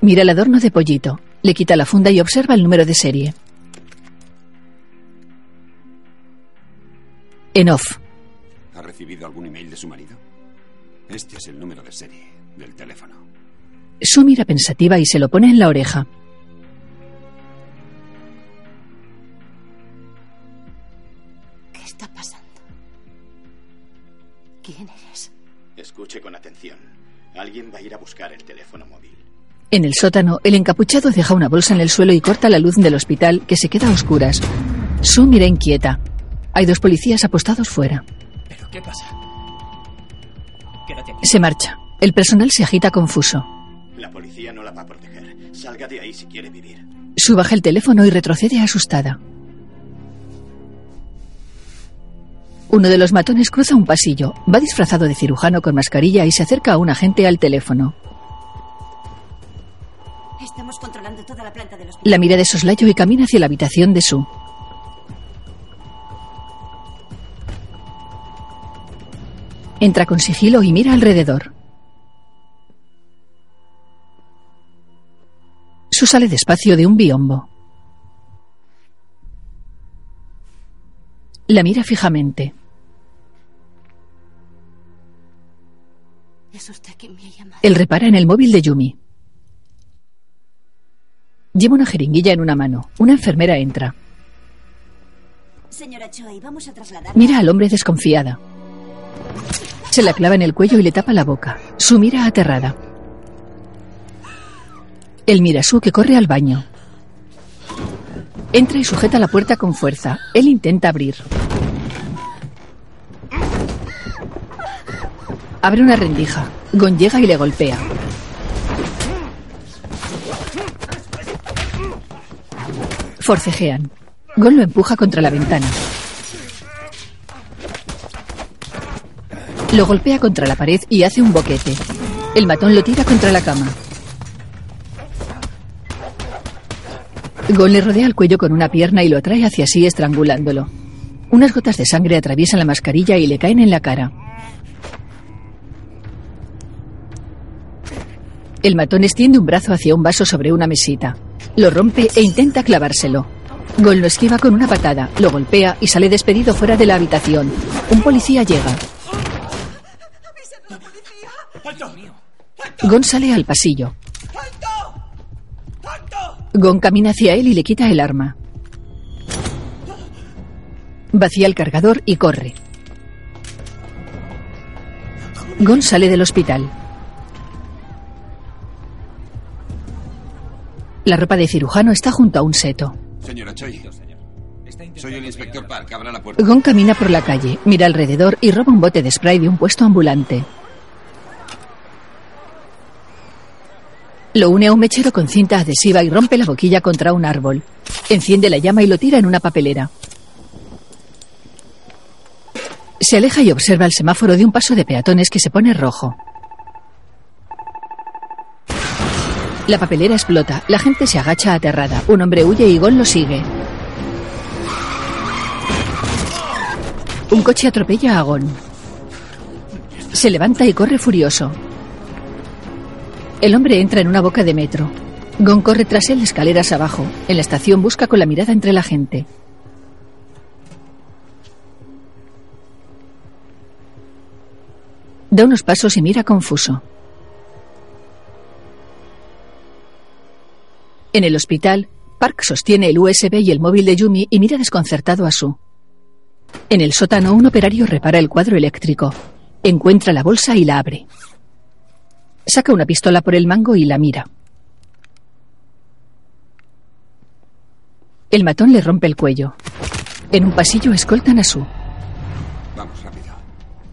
Mira el adorno de pollito. Le quita la funda y observa el número de serie. En off. ¿Ha recibido algún email de su marido? Este es el número de serie del teléfono. Su mira pensativa y se lo pone en la oreja. ¿Qué está pasando? ¿Quién eres? Escuche con atención. Alguien va a ir a buscar el teléfono móvil. En el sótano, el encapuchado deja una bolsa en el suelo y corta la luz del hospital, que se queda a oscuras. Su mira inquieta. Hay dos policías apostados fuera. ¿Pero qué pasa? Quédate aquí. Se marcha. El personal se agita confuso. La policía no la va a proteger. Salga de ahí si quiere vivir. Su baja el teléfono y retrocede asustada. Uno de los matones cruza un pasillo, va disfrazado de cirujano con mascarilla y se acerca a un agente al teléfono. Estamos controlando toda la planta del hospital. La mira de soslayo y camina hacia la habitación de Su. Entra con sigilo y mira alrededor. Su sale despacio de un biombo. La mira fijamente. ¿Es usted quien me ha llamado? Él repara en el móvil de Yumi. Lleva una jeringuilla en una mano. Una enfermera entra. Señora Choi, vamos a trasladar. Mira al hombre desconfiada. Se la clava en el cuello y le tapa la boca. Su mira aterrada. Él mira a Su que corre al baño. Entra y sujeta la puerta con fuerza. Él intenta abrir. Abre una rendija. Gon llega y le golpea. Forcejean. Gon lo empuja contra la ventana. Lo golpea contra la pared y hace un boquete. El matón lo tira contra la cama. Gon le rodea el cuello con una pierna y lo atrae hacia sí estrangulándolo. Unas gotas de sangre atraviesan la mascarilla y le caen en la cara. El matón extiende un brazo hacia un vaso sobre una mesita. Lo rompe e intenta clavárselo. Gon lo esquiva con una patada, lo golpea y sale despedido fuera de la habitación. Un policía llega. Gon sale al pasillo. Gon camina hacia él y le quita el arma. Vacía el cargador y corre. Gon sale del hospital. La ropa de cirujano está junto a un seto. Señora Choi. Soy el inspector Park. Abra la puerta. Gon camina por la calle, mira alrededor y roba un bote de spray de un puesto ambulante. Lo une a un mechero con cinta adhesiva y rompe la boquilla contra un árbol. Enciende la llama y lo tira en una papelera. Se aleja y observa el semáforo de un paso de peatones que se pone rojo. La papelera explota. La gente se agacha aterrada. Un hombre huye y Gon lo sigue. Un coche atropella a Gon. Se levanta y corre furioso. El hombre entra en una boca de metro. Gon corre tras él escaleras abajo. En la estación busca con la mirada entre la gente. Da unos pasos y mira confuso. En el hospital, Park sostiene el USB y el móvil de Yumi y mira desconcertado a Su. En el sótano, un operario repara el cuadro eléctrico. Encuentra la bolsa y la abre. Saca una pistola por el mango y la mira. El matón le rompe el cuello. En un pasillo escoltan a Su. Vamos, rápido.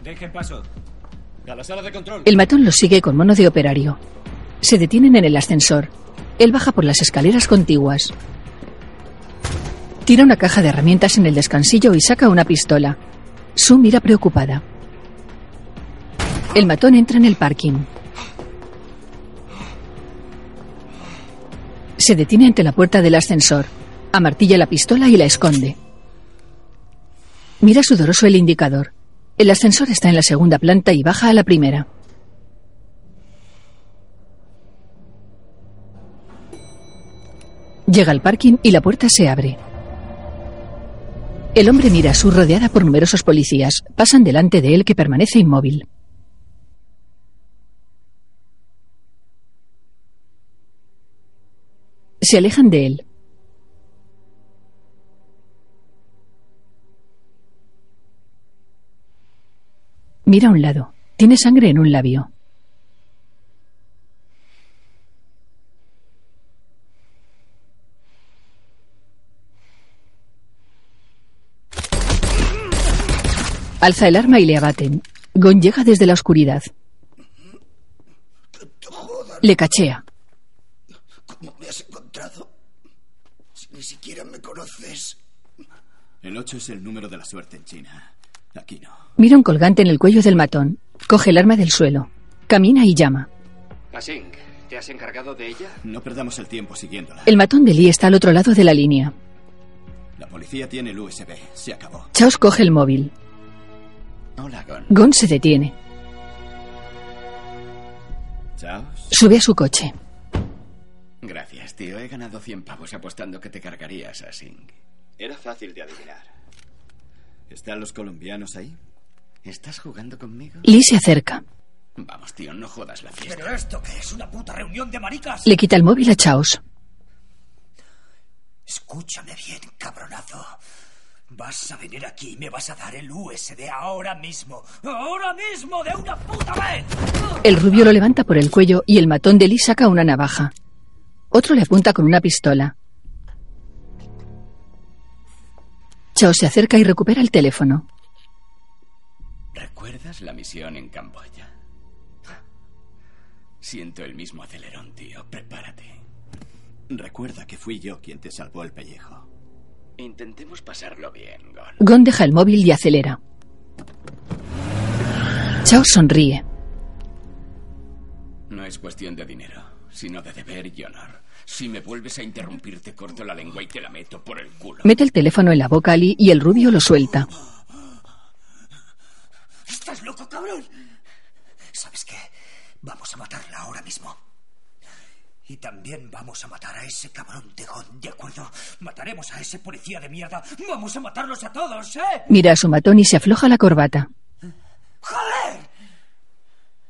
Dejen paso. A la sala de control. El matón los sigue con mono de operario. Se detienen en el ascensor. Él baja por las escaleras contiguas. Tira una caja de herramientas en el descansillo y saca una pistola. Su mira preocupada. El matón entra en el parking. Se detiene ante la puerta del ascensor. Amartilla la pistola y la esconde. Mira sudoroso el indicador. El ascensor está en la segunda planta y baja a la primera. Llega al parking y la puerta se abre. El hombre mira su rodeada por numerosos policías. Pasan delante de él que permanece inmóvil. Se alejan de él. Mira a un lado. Tiene sangre en un labio. Alza el arma y le abaten. Gon llega desde la oscuridad. Le cachea. ¿Cómo me has siquiera me conoces. El 8 es el número de la suerte en China. Aquí no. Mira un colgante en el cuello del matón. Coge el arma del suelo. Camina y llama. ¿te has encargado de ella? No perdamos el tiempo siguiéndola. El matón de Lee está al otro lado de la línea. La policía tiene el USB. Se acabó. Chaos coge el móvil. Hola, Gon. Gon se detiene. Chao. Sube a su coche. Gracias, tío. He ganado 100 pavos apostando que te cargarías a Singh. Era fácil de adivinar. ¿Están los colombianos ahí? ¿Estás jugando conmigo? Lee se acerca. Vamos, tío, no jodas la fiesta. ¿Pero esto qué es? ¿Una puta reunión de maricas? Le quita el móvil a Chaos. Escúchame bien, cabronazo. Vas a venir aquí y me vas a dar el USD ahora mismo. ¡Ahora mismo! ¡De una puta vez! El rubio lo levanta por el cuello y el matón de Lee saca una navaja. Otro le apunta con una pistola. Chao se acerca y recupera el teléfono. ¿Recuerdas la misión en Camboya? Siento el mismo acelerón, tío. Prepárate. Recuerda que fui yo quien te salvó el pellejo. Intentemos pasarlo bien, Gon. Gon deja el móvil y acelera. Chao sonríe. No es cuestión de dinero, sino de deber y honor. Si me vuelves a interrumpir, te corto la lengua y te la meto por el culo. Mete el teléfono en la boca a Lee y el rubio lo suelta. ¿Estás loco, cabrón? ¿Sabes qué? Vamos a matarla ahora mismo. Y también vamos a matar a ese cabrón de Gon, ¿de acuerdo? Mataremos a ese policía de mierda. Vamos a matarlos a todos, ¿eh? Mira a su matón y se afloja la corbata. ¡Joder!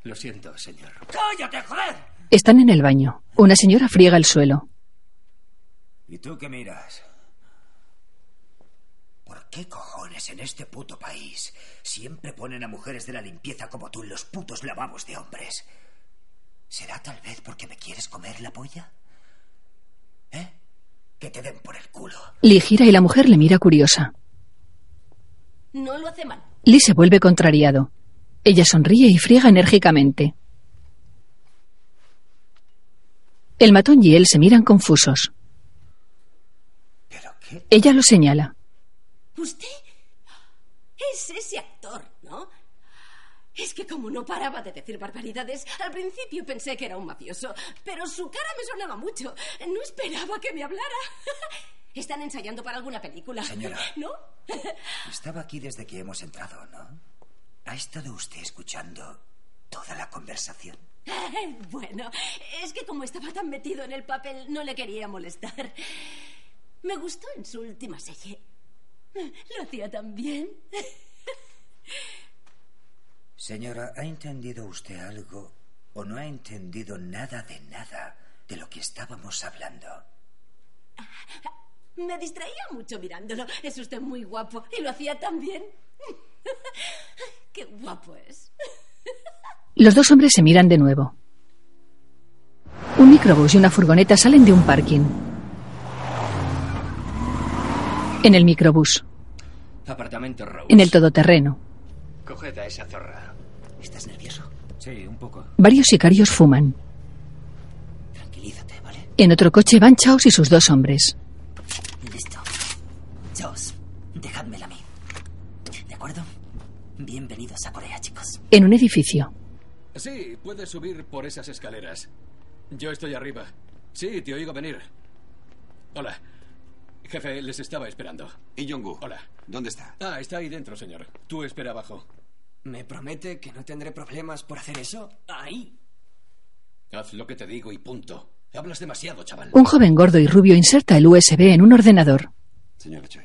Lo siento, señor. ¡Cállate, joder! Están en el baño. Una señora friega el suelo. ¿Y tú qué miras? ¿Por qué cojones en este puto país siempre ponen a mujeres de la limpieza como tú en los putos lavabos de hombres? ¿Será tal vez porque me quieres comer la polla? ¿Eh? Que te den por el culo. Lee gira y la mujer le mira curiosa. No lo hace mal. Lee se vuelve contrariado. Ella sonríe y friega enérgicamente. El matón y él se miran confusos. Ella lo señala. ¿Usted? Es ese actor, ¿no? Es que como no paraba de decir barbaridades, al principio pensé que era un mafioso, pero su cara me sonaba mucho. No esperaba que me hablara. Están ensayando para alguna película. Señora. ¿No? Estaba aquí desde que hemos entrado, ¿no? ¿Ha estado usted escuchando toda la conversación? Bueno, es que como estaba tan metido en el papel, no le quería molestar. Me gustó en su última serie. Lo hacía tan bien. Señora, ¿ha entendido usted algo o no ha entendido nada de nada de lo que estábamos hablando? Me distraía mucho mirándolo. Es usted muy guapo y lo hacía tan bien. Qué guapo es. Los dos hombres se miran de nuevo. Un microbús y una furgoneta salen de un parking. En el microbús, Apartamento Rose. en el todoterreno, Coged a esa zorra. ¿Estás nervioso? Sí, un poco. varios sicarios fuman. Tranquilízate, ¿vale? En otro coche van Chaos y sus dos hombres. Listo. Chaos, dejádmela a mí. ¿De acuerdo? Bienvenidos a Corea, chicos. En un edificio, Sí, puedes subir por esas escaleras. Yo estoy arriba. Sí, te oigo venir. Hola. Jefe, les estaba esperando. ¿Y Jong-gu? Hola. ¿Dónde está? Ah, está ahí dentro, señor. Tú espera abajo. ¿Me promete que no tendré problemas por hacer eso? Ahí. Haz lo que te digo y punto. Hablas demasiado, chaval. un joven gordo y rubio inserta el USB en un ordenador. Señora Choi,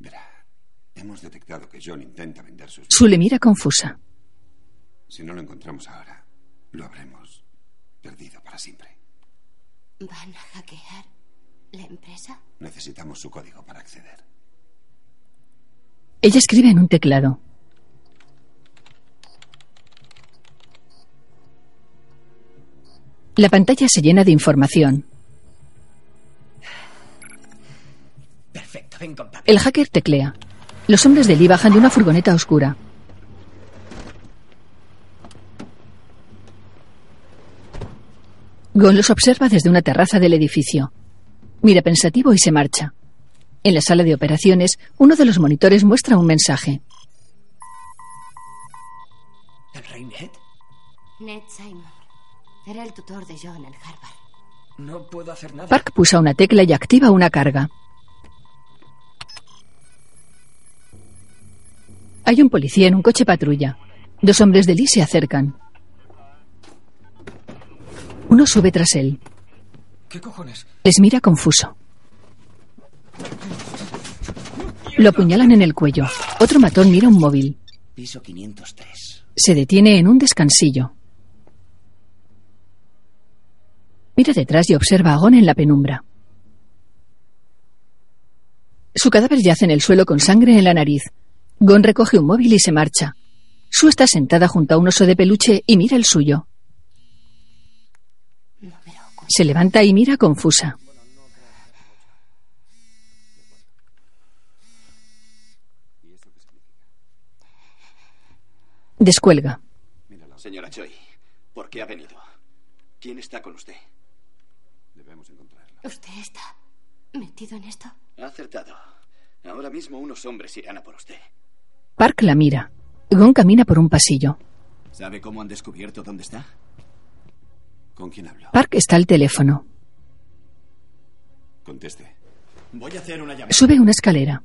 verá, hemos detectado que John intenta vender sus... Su le mira confusa. Si no lo encontramos ahora, lo habremos perdido para siempre. ¿Van a hackear la empresa? Necesitamos su código para acceder. Ella escribe en un teclado. La pantalla se llena de información. Perfecto. El hacker teclea. Los hombres de Lee bajan de una furgoneta oscura. Gon los observa desde una terraza del edificio. Mira pensativo y se marcha. En la sala de operaciones, uno de los monitores muestra un mensaje. ¿El rey Ned? Ned Simon. Era el tutor de John en Harvard. No puedo hacer nada. Park pulsa una tecla y activa una carga. Hay un policía en un coche patrulla. Dos hombres de Lee se acercan. Uno sube tras él. ¿Qué cojones? Les mira confuso. Lo apuñalan en el cuello. Otro matón mira un móvil. Piso 503. Se detiene en un descansillo. Mira detrás y observa a Gon en la penumbra. Su cadáver yace en el suelo con sangre en la nariz. Gon recoge un móvil y se marcha. Su está sentada junto a un oso de peluche y mira el suyo. Se levanta y mira confusa. Descuelga. Señora Choi, ¿por qué ha venido? ¿Quién está con usted? Debemos encontrarla. ¿Usted está metido en esto? Ha acertado. Ahora mismo unos hombres irán a por usted. Park la mira. Gon camina por un pasillo. ¿Sabe cómo han descubierto dónde está? ¿Con quién hablo? Park está al teléfono. Conteste. Voy a hacer una llamada. Sube una escalera.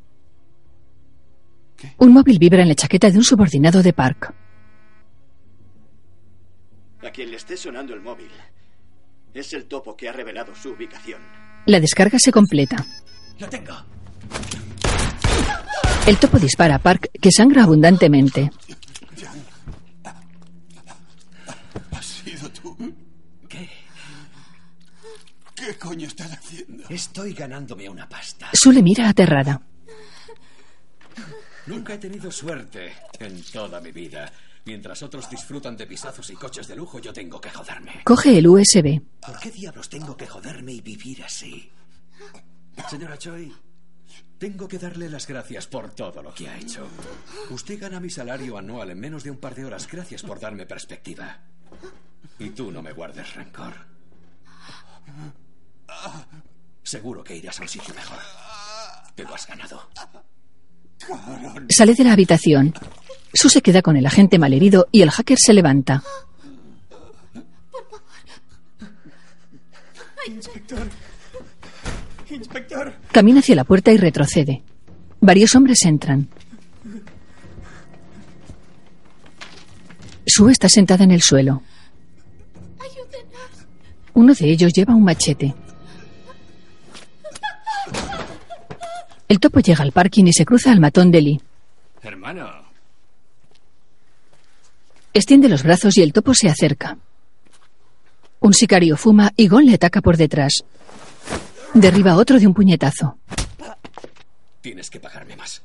Un móvil vibra en la chaqueta de un subordinado de Park. A quien le esté sonando el móvil, Es el topo que ha revelado su ubicación. La descarga se completa. Lo tengo. El topo dispara a Park, que sangra abundantemente. ¿Has sido tú? ¿Qué? ¿Qué coño estás haciendo? Estoy ganándome una pasta. Su le mira aterrada. Nunca he tenido suerte en toda mi vida. Mientras otros disfrutan de pisazos y coches de lujo, yo tengo que joderme. Coge el USB. ¿Por qué diablos tengo que joderme y vivir así? Señora Choi, tengo que darle las gracias por todo lo que ha hecho. Usted gana mi salario anual en menos de un par de horas. Gracias por darme perspectiva. Y tú no me guardes rencor. Seguro que irás a un sitio mejor. Te lo has ganado. Sale de la habitación. Su se queda con el agente malherido y el hacker se levanta. Inspector. Inspector. Camina hacia la puerta y retrocede. Varios hombres entran. Sue está sentada en el suelo. Uno de ellos lleva un machete. El topo llega al parking y se cruza al matón de Lee. Hermano. Extiende los brazos y el topo se acerca. Un sicario fuma y Gon le ataca por detrás. Derriba a otro de un puñetazo. Tienes que pagarme más.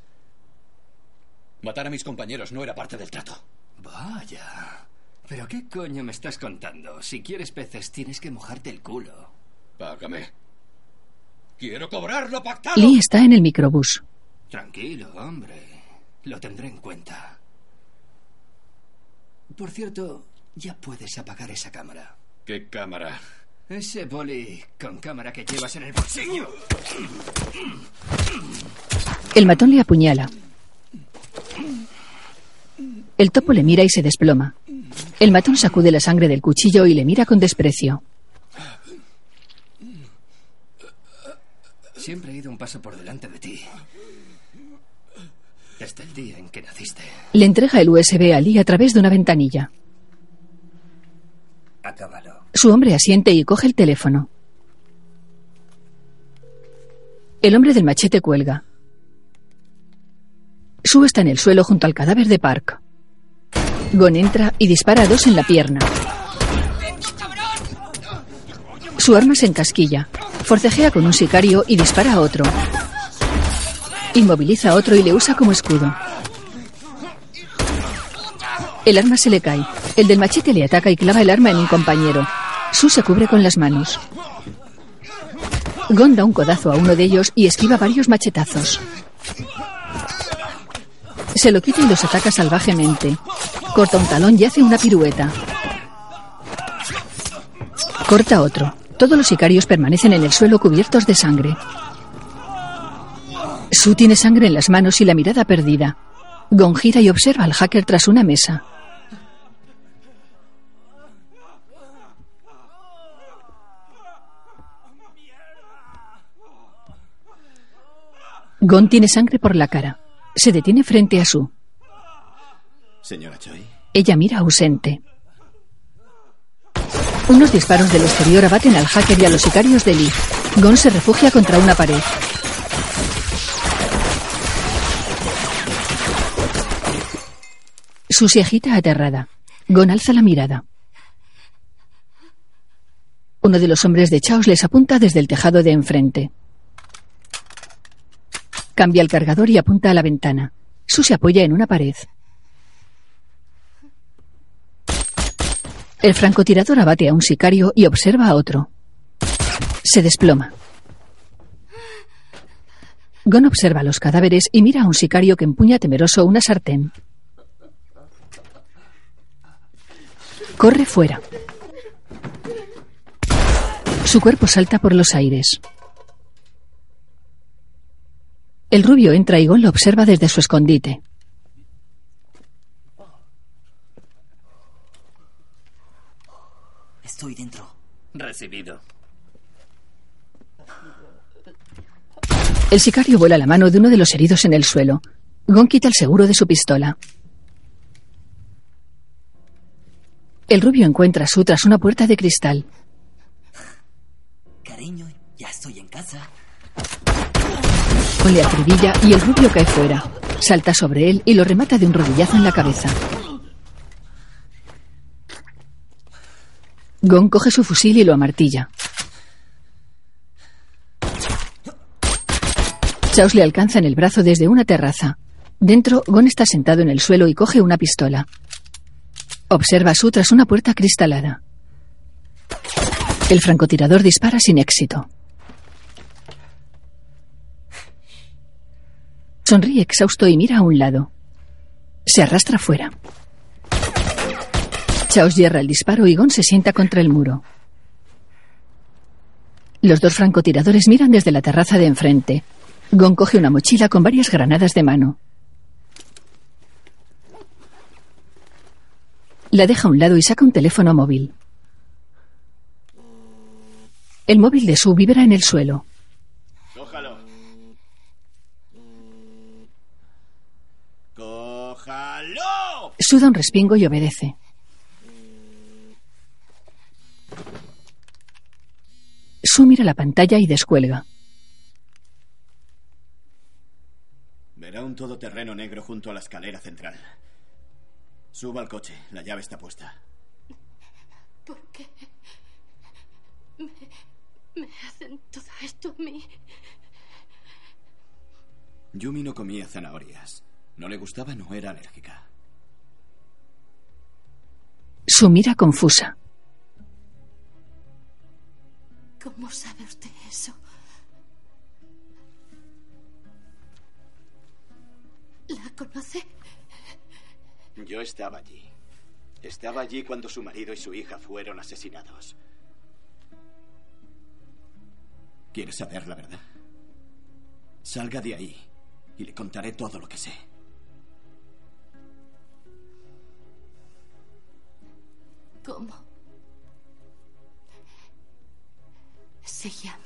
Matar a mis compañeros no era parte del trato. Vaya. ¿Pero qué coño me estás contando? Si quieres peces, tienes que mojarte el culo. Págame. Quiero cobrar lo pactado. Lee está en el microbús. Tranquilo, hombre. Lo tendré en cuenta. Por cierto, ya puedes apagar esa cámara. ¿Qué cámara? Ese boli con cámara que llevas en el bolsillo. El matón le apuñala. El topo le mira y se desploma. El matón sacude la sangre del cuchillo y le mira con desprecio. Siempre he ido un paso por delante de ti. Desde el día en que naciste. Le entrega el USB a Lee a través de una ventanilla. Acábalo. Su hombre asiente y coge el teléfono. El hombre del machete cuelga. Sue está en el suelo junto al cadáver de Park. Gon entra y dispara a dos en la pierna. Su arma se encasquilla. Forcejea con un sicario y dispara a otro. Inmoviliza a otro y le usa como escudo. El arma se le cae. El del machete le ataca y clava el arma en un compañero. Su se cubre con las manos. Gon da un codazo a uno de ellos y esquiva varios machetazos. Se lo quita y los ataca salvajemente. Corta un talón y hace una pirueta. Corta otro. Todos los sicarios permanecen en el suelo cubiertos de sangre. Su tiene sangre en las manos y la mirada perdida. Gon gira y observa al hacker tras una mesa. Gon tiene sangre por la cara. Se detiene frente a Su. Señora Choi. Ella mira ausente. Unos disparos del exterior abaten al hacker y a los sicarios de Lee. Gon se refugia contra una pared. Su se agita aterrada. Gon alza la mirada. Uno de los hombres de Chaos les apunta desde el tejado de enfrente. Cambia el cargador y apunta a la ventana. Su se apoya en una pared. El francotirador abate a un sicario y observa a otro. Se desploma. Gon observa los cadáveres y mira a un sicario que empuña temeroso una sartén. Corre fuera. Su cuerpo salta por los aires. El rubio entra y Gon lo observa desde su escondite. Estoy dentro. Recibido. El sicario vuela la mano de uno de los heridos en el suelo. Gon quita el seguro de su pistola. El rubio encuentra a Su tras una puerta de cristal. casa. Gon le acribilla y el rubio cae fuera. Salta sobre él y lo remata de un rodillazo en la cabeza. Gon coge su fusil y lo amartilla. Chaos le alcanza en el brazo desde una terraza. Dentro, Gon está sentado en el suelo y coge una pistola. Observa a Su tras una puerta cristalada. El francotirador dispara sin éxito. Sonríe exhausto y mira a un lado. Se arrastra fuera. Chaos hierra el disparo y Gon se sienta contra el muro. Los dos francotiradores miran desde la terraza de enfrente. Gon coge una mochila con varias granadas de mano. La deja a un lado y saca un teléfono móvil. El móvil de Su vibra en el suelo. Cójalo. ¡Cójalo! Su da un respingo y obedece. Su mira la pantalla y descuelga. Verá un todoterreno negro junto a la escalera central. Suba al coche, la llave está puesta. ¿Por qué me, me hacen todo esto a mí? Yumi no comía zanahorias. No le gustaban o era alérgica. Su mira confusa. ¿Cómo sabe usted eso? ¿La conoce? Yo estaba allí. Estaba allí cuando su marido y su hija fueron asesinados. ¿Quieres saber la verdad? Salga de ahí y le contaré todo lo que sé. ¿Cómo? Se llama.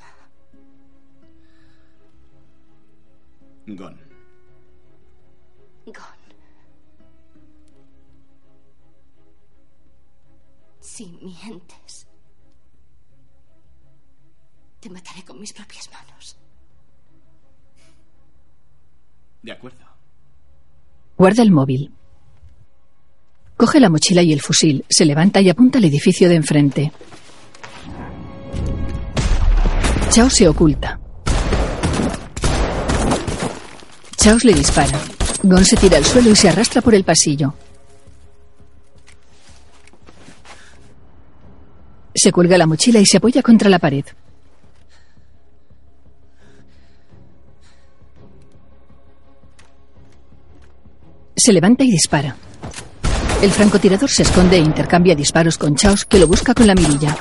Gon. Gon. Si mientes, te mataré con mis propias manos. De acuerdo. Guarda el móvil. Coge la mochila y el fusil, se levanta y apunta al edificio de enfrente. Chao se oculta. Chaos le dispara. Gon se tira al suelo y se arrastra por el pasillo. Se cuelga la mochila y se apoya contra la pared. Se levanta y dispara. El francotirador se esconde e intercambia disparos con Chaos, que lo busca con la mirilla.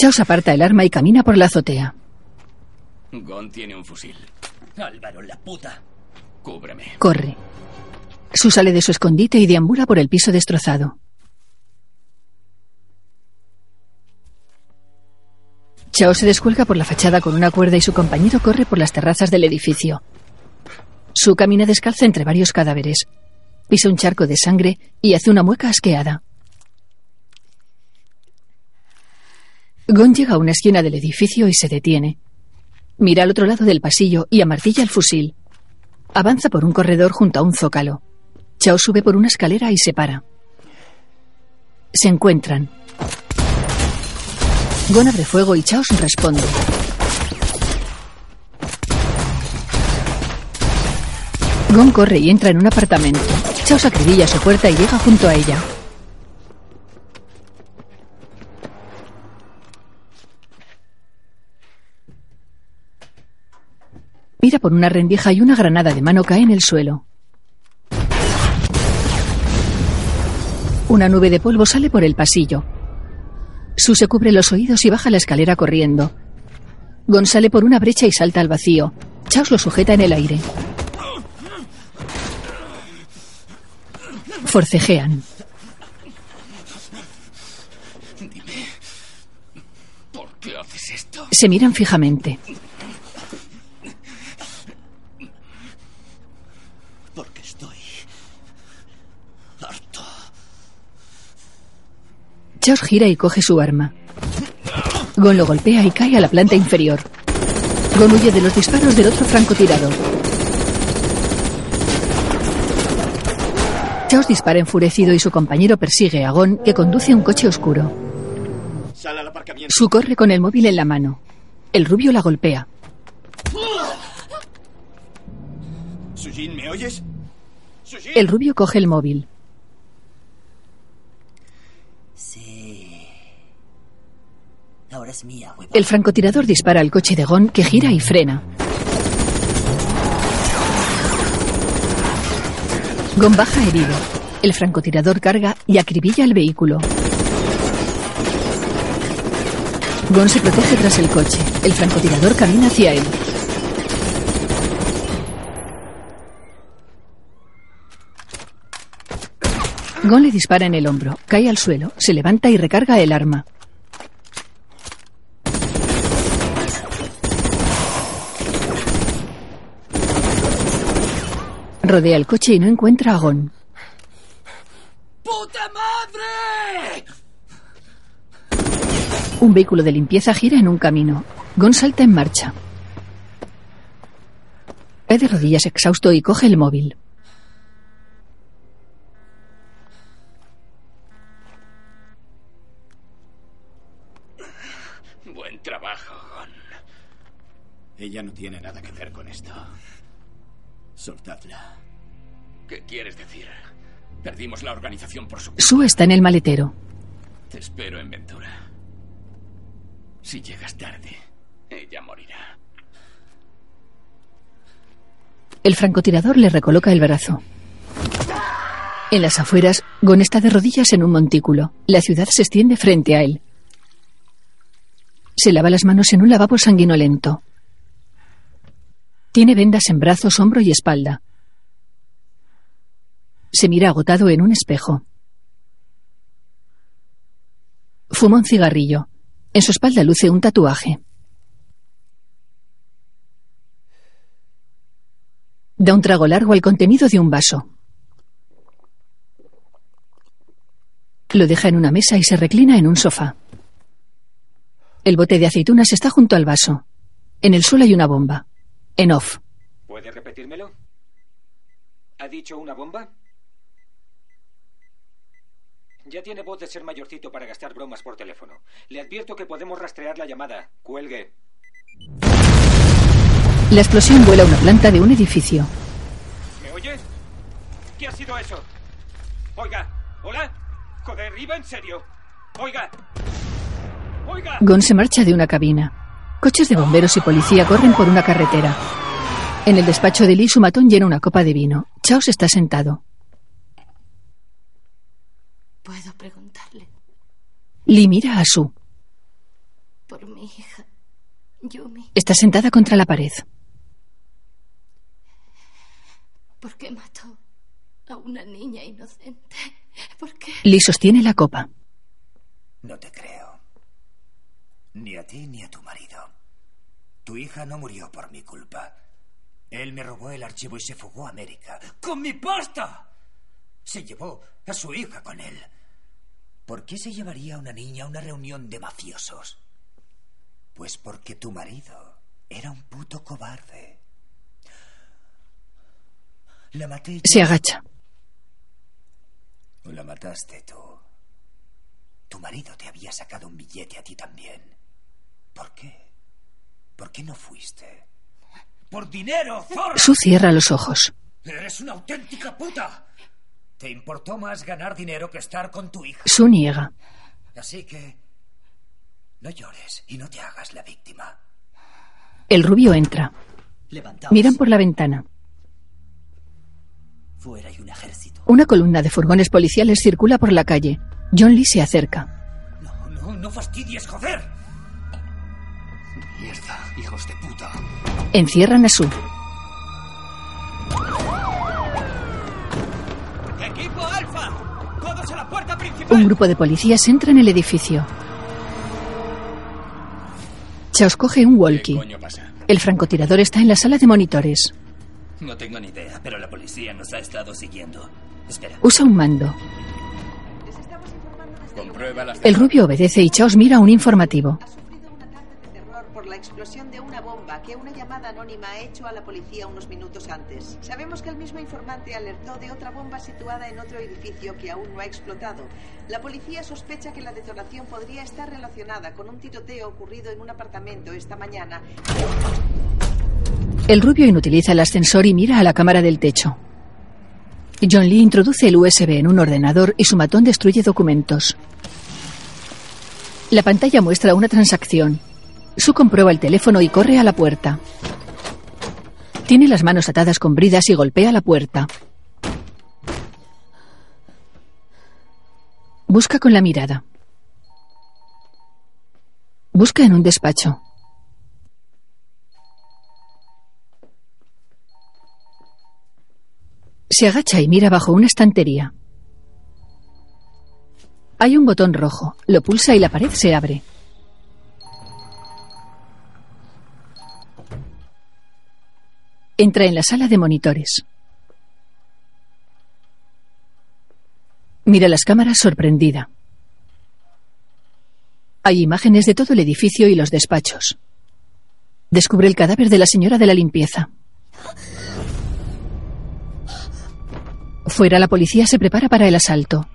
Chaos aparta el arma y camina por la azotea. Gon tiene un fusil. Álvaro, la puta. Cúbreme. Corre. Su sale de su escondite y deambula por el piso destrozado. Chao se descuelga por la fachada con una cuerda y su compañero corre por las terrazas del edificio. Su camina descalza entre varios cadáveres. Pisa un charco de sangre y hace una mueca asqueada. Gon llega a una esquina del edificio y se detiene. Mira al otro lado del pasillo y amartilla el fusil. Avanza por un corredor junto a un zócalo. Chao sube por una escalera y se para. Se encuentran. Gon abre fuego y Chaos responde. Gon corre y entra en un apartamento. Chaos acribilla su puerta y llega junto a ella. Mira por una rendija y una granada de mano cae en el suelo. Una nube de polvo sale por el pasillo. Su se cubre los oídos y baja la escalera corriendo. Gon sale por una brecha y salta al vacío. Chaos lo sujeta en el aire. Forcejean. Dime. ¿Por qué haces esto? Se miran fijamente. Porque estoy Chaos gira y coge su arma. Gon lo golpea y cae a la planta inferior. Gon huye de los disparos del otro francotirador. Chaos dispara enfurecido y su compañero persigue a Gon, que conduce un coche oscuro. Sal al aparcamiento. Su corre con el móvil en la mano. El rubio la golpea. Sujin, ¿me oyes? El rubio coge el móvil. Sí. El francotirador dispara al coche de Gon, que gira y frena. Gon baja herido. El francotirador carga y acribilla el vehículo. Gon se protege tras el coche. El francotirador camina hacia él. Gon le dispara en el hombro, cae al suelo, se levanta y recarga el arma. Rodea el coche y no encuentra a Gon. ¡Puta madre! Un vehículo de limpieza gira en un camino. Gon salta en marcha. Cae de rodillas exhausto y coge el móvil. Buen trabajo, Gon. Ella no tiene nada que ver con esto. Soltadla. ¿Qué quieres decir? Perdimos la organización por su Sue está en el maletero. Te espero en Ventura. Si llegas tarde, ella morirá. El francotirador le recoloca el brazo. En las afueras, Gon está de rodillas en un montículo. La ciudad se extiende frente a él. Se lava las manos en un lavabo sanguinolento. Tiene vendas en brazos, hombro y espalda. Se mira agotado en un espejo. Fuma un cigarrillo. En su espalda luce un tatuaje. Da un trago largo al contenido de un vaso. Lo deja en una mesa y se reclina en un sofá. El bote de aceitunas está junto al vaso. En el suelo hay una bomba. En off. ¿Puede repetírmelo? ¿Ha dicho una bomba? Ya tiene voz de ser mayorcito para gastar bromas por teléfono. Le advierto que podemos rastrear la llamada. Cuelgue. La explosión vuela a una planta de un edificio. ¿Me oye? ¿Qué ha sido eso? Oiga, ¿hola? Joder, iba en serio. Oiga. Oiga. Gon se marcha de una cabina. Coches de bomberos y policía corren por una carretera. En el despacho de Lee, su matón llena una copa de vino. Chaos está sentado. Puedo preguntarle Lee mira a Su. por mi hija, Yumi. Está sentada contra la pared. ¿Por qué mató a una niña inocente? ¿Por qué? Lee sostiene la copa. No te creo. Ni a ti ni a tu marido. Tu hija no murió por mi culpa. Él me robó el archivo y se fugó a América. ¡Con mi pasta! Se llevó a su hija con él. ¿Por qué se llevaría a una niña a una reunión de mafiosos? Pues porque tu marido era un puto cobarde. La maté. yo. Se agacha. ¿O la mataste tú? Tu marido te había sacado un billete a ti también. ¿Por qué? ¿Por qué no fuiste? ¡Por dinero, zorra! Su cierra los ojos. ¡Eres una auténtica puta! Te importó más ganar dinero que estar con tu hija. Su niega. Así que... No llores y no te hagas la víctima. El rubio entra. Levantaos. Miran por la ventana. Fuera hay un ejército. Una columna de furgones policiales circula por la calle. John Lee se acerca. No, no fastidies, joder. Mierda, hijos de puta. Encierran a Su. ¡Equipo Alfa! ¡Todos a la puerta principal! Un grupo de policías entra en el edificio. Chaos coge un walkie. coño pasa? El francotirador está en la sala de monitores. No tengo ni idea, pero la policía nos ha estado siguiendo. Espera. Usa un mando. El rubio obedece y Chaos mira un informativo. La explosión de una bomba que una llamada anónima ha hecho a la policía unos minutos antes. Sabemos que el mismo informante alertó de otra bomba situada en otro edificio que aún no ha explotado. La policía sospecha que la detonación podría estar relacionada con un tiroteo ocurrido en un apartamento esta mañana. El rubio inutiliza el ascensor y mira a la cámara del techo. John Lee introduce el USB en un ordenador y su matón destruye documentos. La pantalla muestra una transacción. Su comprueba el teléfono y corre a la puerta. Tiene las manos atadas con bridas y golpea la puerta. Busca con la mirada. Busca en un despacho. Se agacha y mira bajo una estantería. Hay un botón rojo. Lo pulsa y la pared se abre. Entra en la sala de monitores. Mira las cámaras sorprendida. Hay imágenes de todo el edificio y los despachos. Descubre el cadáver de la señora de la limpieza. Fuera la policía se prepara para el asalto.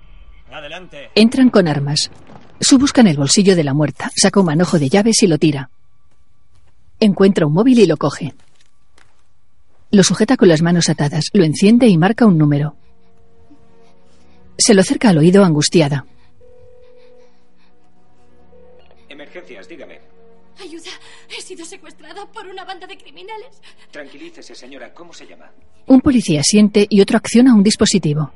Adelante. Entran con armas. Su busca en el bolsillo de la muerta, saca un manojo de llaves y lo tira. Encuentra un móvil y lo coge. Lo sujeta con las manos atadas, lo enciende y marca un número. Se lo acerca al oído angustiada. Emergencias, dígame. Ayuda, he sido secuestrada por una banda de criminales. Tranquilícese, señora. ¿Cómo se llama? Un policía siente y otro acciona un dispositivo.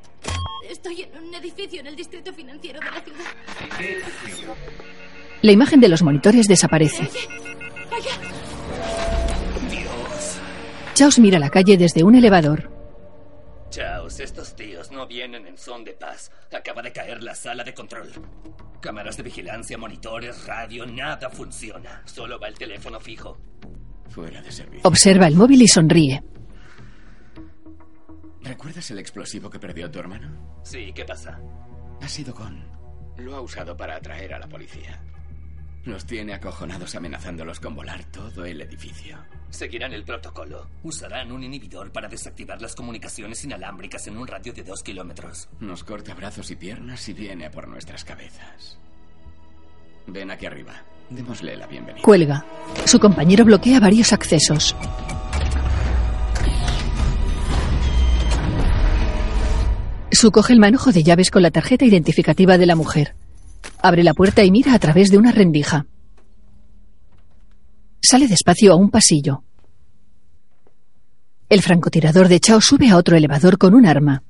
Estoy en un edificio en el distrito financiero de la ciudad. La imagen de los monitores desaparece. Chaos mira la calle desde un elevador. Chaos, estos tíos no vienen en son de paz. Acaba de caer la sala de control. Cámaras de vigilancia, monitores, radio, nada funciona. Solo va el teléfono fijo. Fuera de servicio. Observa el móvil y sonríe. ¿Recuerdas el explosivo que perdió tu hermano? Sí, ¿qué pasa? Ha sido con. Lo ha usado para atraer a la policía. Los tiene acojonados amenazándolos con volar todo el edificio. Seguirán el protocolo. Usarán un inhibidor para desactivar las comunicaciones inalámbricas en un radio de dos kilómetros. Nos corta brazos y piernas y viene a por nuestras cabezas. Ven aquí arriba. Démosle la bienvenida. Cuelga. Su compañero bloquea varios accesos. Su coge el manojo de llaves con la tarjeta identificativa de la mujer. Abre la puerta y mira a través de una rendija. Sale despacio a un pasillo. El francotirador de Chao sube a otro elevador con un arma.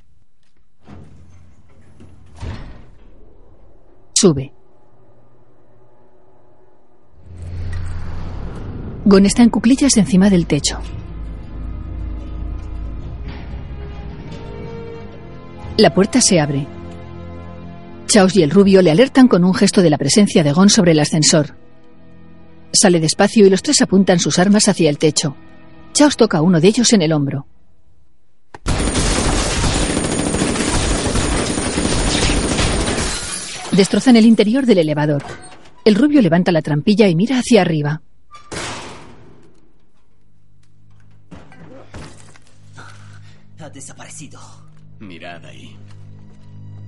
Sube. Gon está en cuclillas encima del techo. La puerta se abre. Chaos y el rubio le alertan con un gesto de la presencia de Gon sobre el ascensor. Sale despacio y los tres apuntan sus armas hacia el techo. Chaos toca a uno de ellos en el hombro. Destrozan el interior del elevador. El rubio levanta la trampilla y mira hacia arriba. Ha desaparecido. Mirad ahí.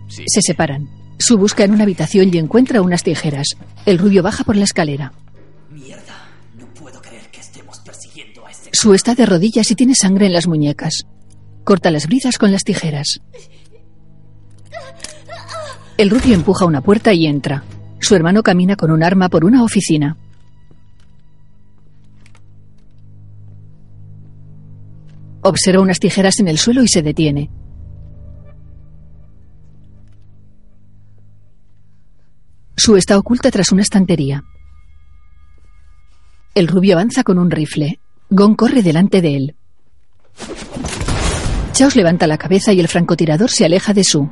Sí. Se separan. Su busca en una habitación y encuentra unas tijeras. El rubio baja por la escalera. Mierda. No puedo creer que estemos persiguiendo a ese... Su está de rodillas y tiene sangre en las muñecas. Corta las bridas con las tijeras. El rubio empuja una puerta y entra. Su hermano camina con un arma por una oficina. Observa unas tijeras en el suelo y se detiene. Su está oculta tras una estantería. El rubio avanza con un rifle. Gon corre delante de él. Chaos levanta la cabeza y el francotirador se aleja de su.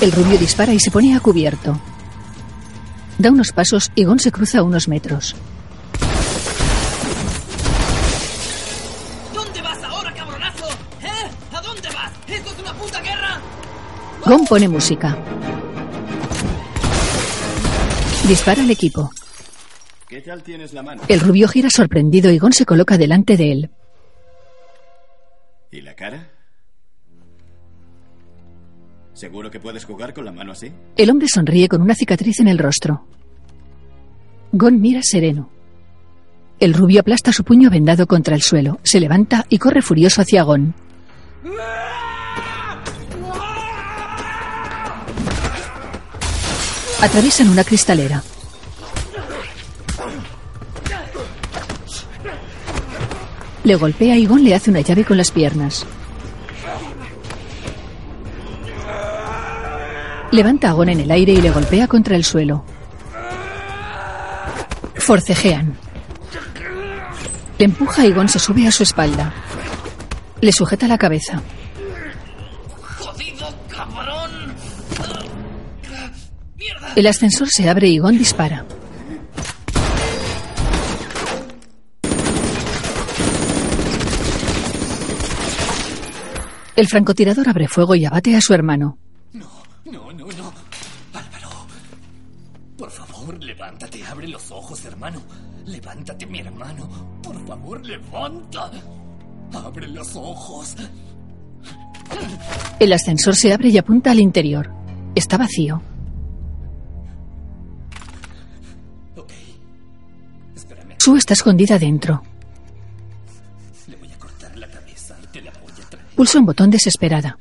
El rubio dispara y se pone a cubierto. Da unos pasos y Gon se cruza unos metros. Gon pone música. Dispara al equipo. ¿Qué tal tienes la mano? El rubio gira sorprendido y Gon se coloca delante de él. ¿Y la cara? ¿Seguro que puedes jugar con la mano así? El hombre sonríe con una cicatriz en el rostro. Gon mira sereno. El rubio aplasta su puño vendado contra el suelo, se levanta y corre furioso hacia Gon. Atraviesan una cristalera. Le golpea y Gon le hace una llave con las piernas. Levanta a Gon en el aire y le golpea contra el suelo. Forcejean. Le empuja y Gon se sube a su espalda. Le sujeta la cabeza. El ascensor se abre y Gon dispara. El francotirador abre fuego y abate a su hermano. No, no, no. Álvaro. Por favor, levántate. Abre los ojos, hermano. Levántate, mi hermano. Por favor, levanta. Abre los ojos. El ascensor se abre y apunta al interior. Está vacío. Sue está escondida dentro. Le voy a cortar la cabeza y te la voy a traer. Pulsa un botón desesperada.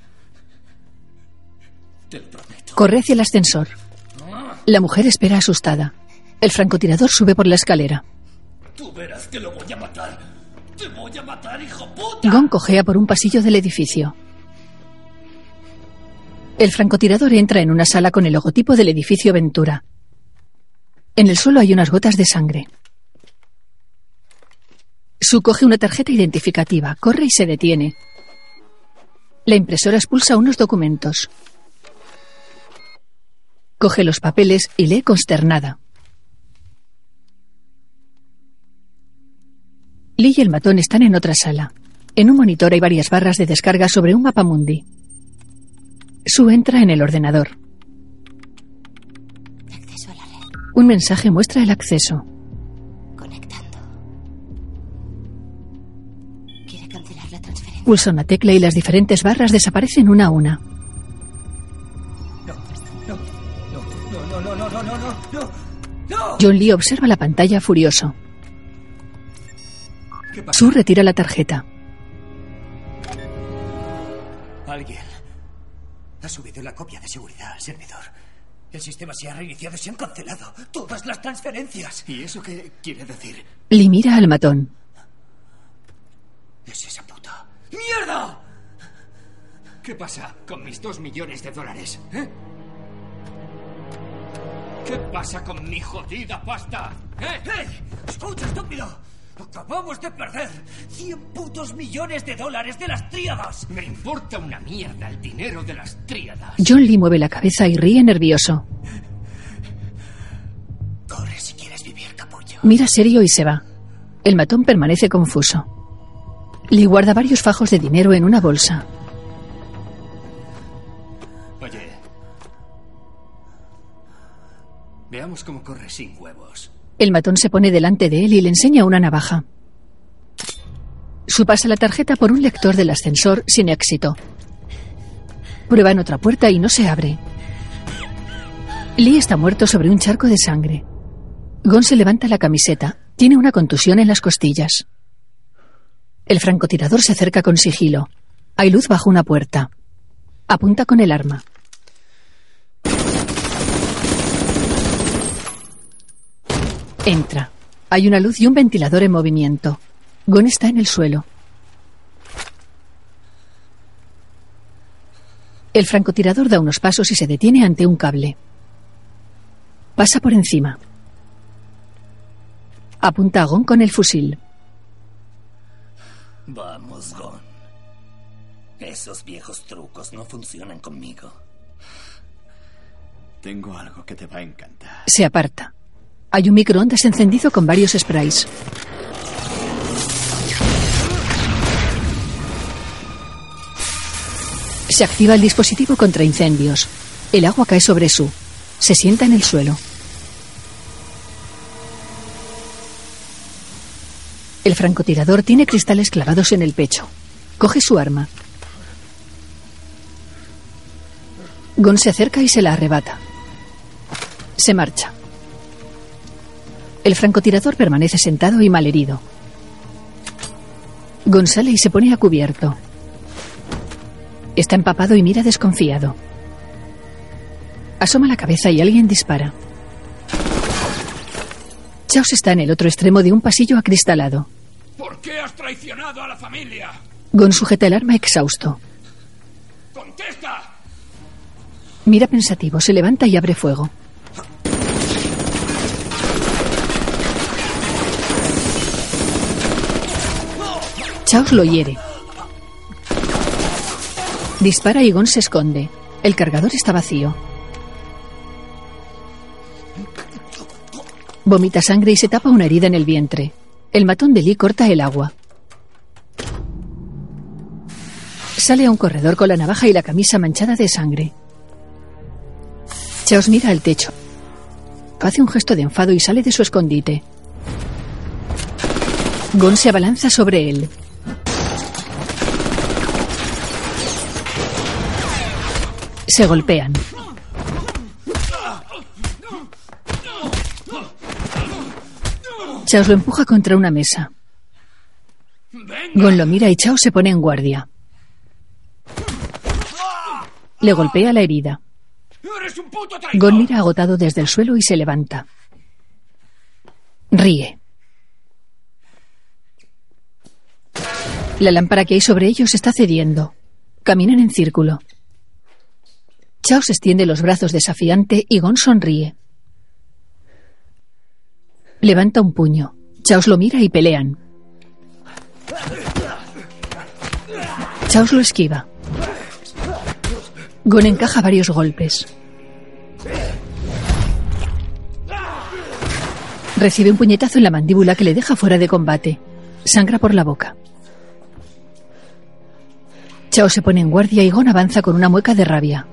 Te lo prometo. Corre hacia el ascensor. La mujer espera asustada. El francotirador sube por la escalera. Tú verás que lo voy a matar. Te voy a matar, hijo puta. Gon cojea por un pasillo del edificio. El francotirador entra en una sala con el logotipo del edificio Ventura. En el suelo hay unas gotas de sangre. Su coge una tarjeta identificativa, corre y se detiene. La impresora expulsa unos documentos. Coge los papeles y lee consternada. Lee y el matón están en otra sala. En un monitor hay varias barras de descarga sobre un mapamundi. Sue entra en el ordenador. Acceso a la red. Un mensaje muestra el acceso. Pulsa una tecla y las diferentes barras desaparecen una a una. John Lee observa la pantalla furioso. ¿Qué pasa? Sue retira la tarjeta. Alguien ha subido la copia de seguridad al servidor. El sistema se ha reiniciado y se han cancelado todas las transferencias. ¿Y eso qué quiere decir? Lee mira al matón. Es esa. ¡Mierda! ¿Qué pasa con mis dos millones de dólares? ¿Eh? ¿Qué pasa con mi jodida pasta? ¿Eh? ¡Eh! ¡Escucha, estúpido! Acabamos de perder 100 putos millones de dólares de las tríadas. Me importa una mierda el dinero de las tríadas. John Lee mueve la cabeza y ríe nervioso. Corre si quieres vivir, capullo. Mira serio y se va. El matón permanece confuso. Lee guarda varios fajos de dinero en una bolsa. Oye. Veamos cómo corre sin huevos. El matón se pone delante de él y le enseña una navaja. Su pasa la tarjeta por un lector del ascensor sin éxito. Prueba en otra puerta y no se abre. Lee está muerto sobre un charco de sangre. Gon se levanta la camiseta. Tiene una contusión en las costillas. El francotirador se acerca con sigilo. Hay luz bajo una puerta. Apunta con el arma. Entra. Hay una luz y un ventilador en movimiento. Gon está en el suelo. El francotirador da unos pasos y se detiene ante un cable. Pasa por encima. Apunta a Gon con el fusil. Vamos, Gon. Esos viejos trucos no funcionan conmigo. Tengo algo que te va a encantar. Se aparta. Hay un microondas encendido con varios sprays. Se activa el dispositivo contra incendios. El agua cae sobre su. Se sienta en el suelo. El francotirador tiene cristales clavados en el pecho. Coge su arma. Gon se acerca y se la arrebata. Se marcha. El francotirador permanece sentado y malherido. Gon sale y se pone a cubierto. Está empapado y mira desconfiado. Asoma la cabeza y alguien dispara. Chaos está en el otro extremo de un pasillo acristalado. ¿Por qué has traicionado a la familia? Gon sujeta el arma exhausto. ¡Contesta! Mira pensativo, se levanta y abre fuego. Chaos lo hiere. Dispara y Gon se esconde. El cargador está vacío. Vomita sangre y se tapa una herida en el vientre. El matón de Lee corta el agua. Sale a un corredor con la navaja y la camisa manchada de sangre. Chaos mira al techo. Hace un gesto de enfado y sale de su escondite. Gon se abalanza sobre él. Se golpean. Chaos lo empuja contra una mesa. Gon lo mira y Chao se pone en guardia. Le golpea la herida. Gon mira agotado desde el suelo y se levanta. Ríe. La lámpara que hay sobre ellos está cediendo. Caminan en círculo. Chao se extiende los brazos desafiante y Gon sonríe. Levanta un puño. Chaos lo mira y pelean. Chaos lo esquiva. Gon encaja varios golpes. Recibe un puñetazo en la mandíbula que le deja fuera de combate. Sangra por la boca. Chao se pone en guardia y Gon avanza con una mueca de rabia.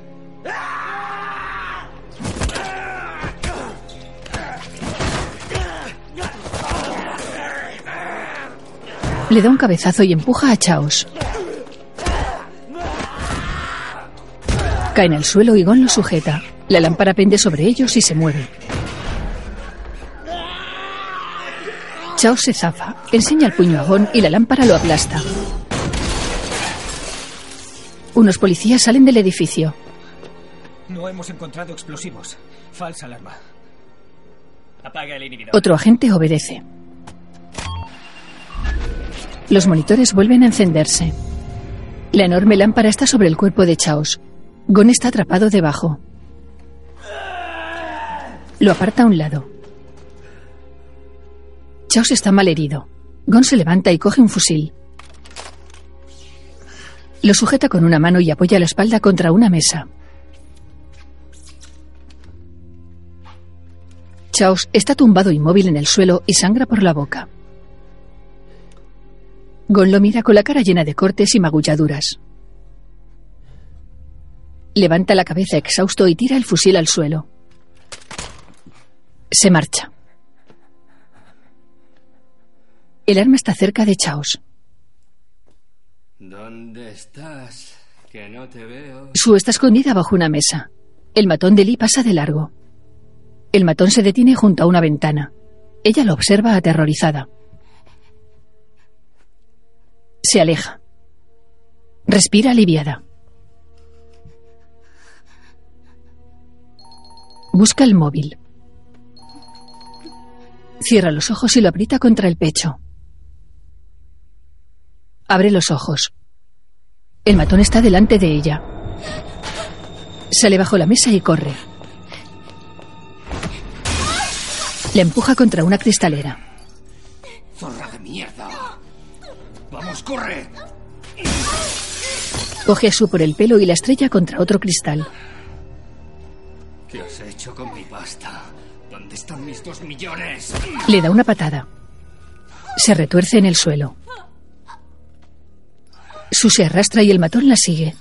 Le da un cabezazo y empuja a Chaos. Cae en el suelo y Gon lo sujeta. La lámpara pende sobre ellos y se mueve. Chaos se zafa, enseña el puño a Gon y la lámpara lo aplasta. Unos policías salen del edificio. No hemos encontrado explosivos. Falsa alarma. Apaga el inhibidor. Otro agente obedece. Los monitores vuelven a encenderse. La enorme lámpara está sobre el cuerpo de Chaos. Gon está atrapado debajo. Lo aparta a un lado. Chaos está mal herido. Gon se levanta y coge un fusil. Lo sujeta con una mano y apoya la espalda contra una mesa. Chaos está tumbado inmóvil en el suelo y sangra por la boca. Gon lo mira con la cara llena de cortes y magulladuras. Levanta la cabeza exhausto y tira el fusil al suelo. Se marcha. El arma está cerca de Chaos. ¿Dónde estás? Que no te veo. Su está escondida bajo una mesa. El matón de Lee pasa de largo. El matón se detiene junto a una ventana. Ella lo observa aterrorizada. Se aleja. Respira aliviada. Busca el móvil. Cierra los ojos y lo aprieta contra el pecho. Abre los ojos. El matón está delante de ella. Sale bajo la mesa y corre. Le empuja contra una cristalera. ¡Zorra de mierda! ¡Vamos, corre! Coge a Su por el pelo y la estrella contra otro cristal. ¿Qué has hecho con mi pasta? ¿Dónde están mis dos millones? Le da una patada. Se retuerce en el suelo. Su se arrastra y el matón la sigue.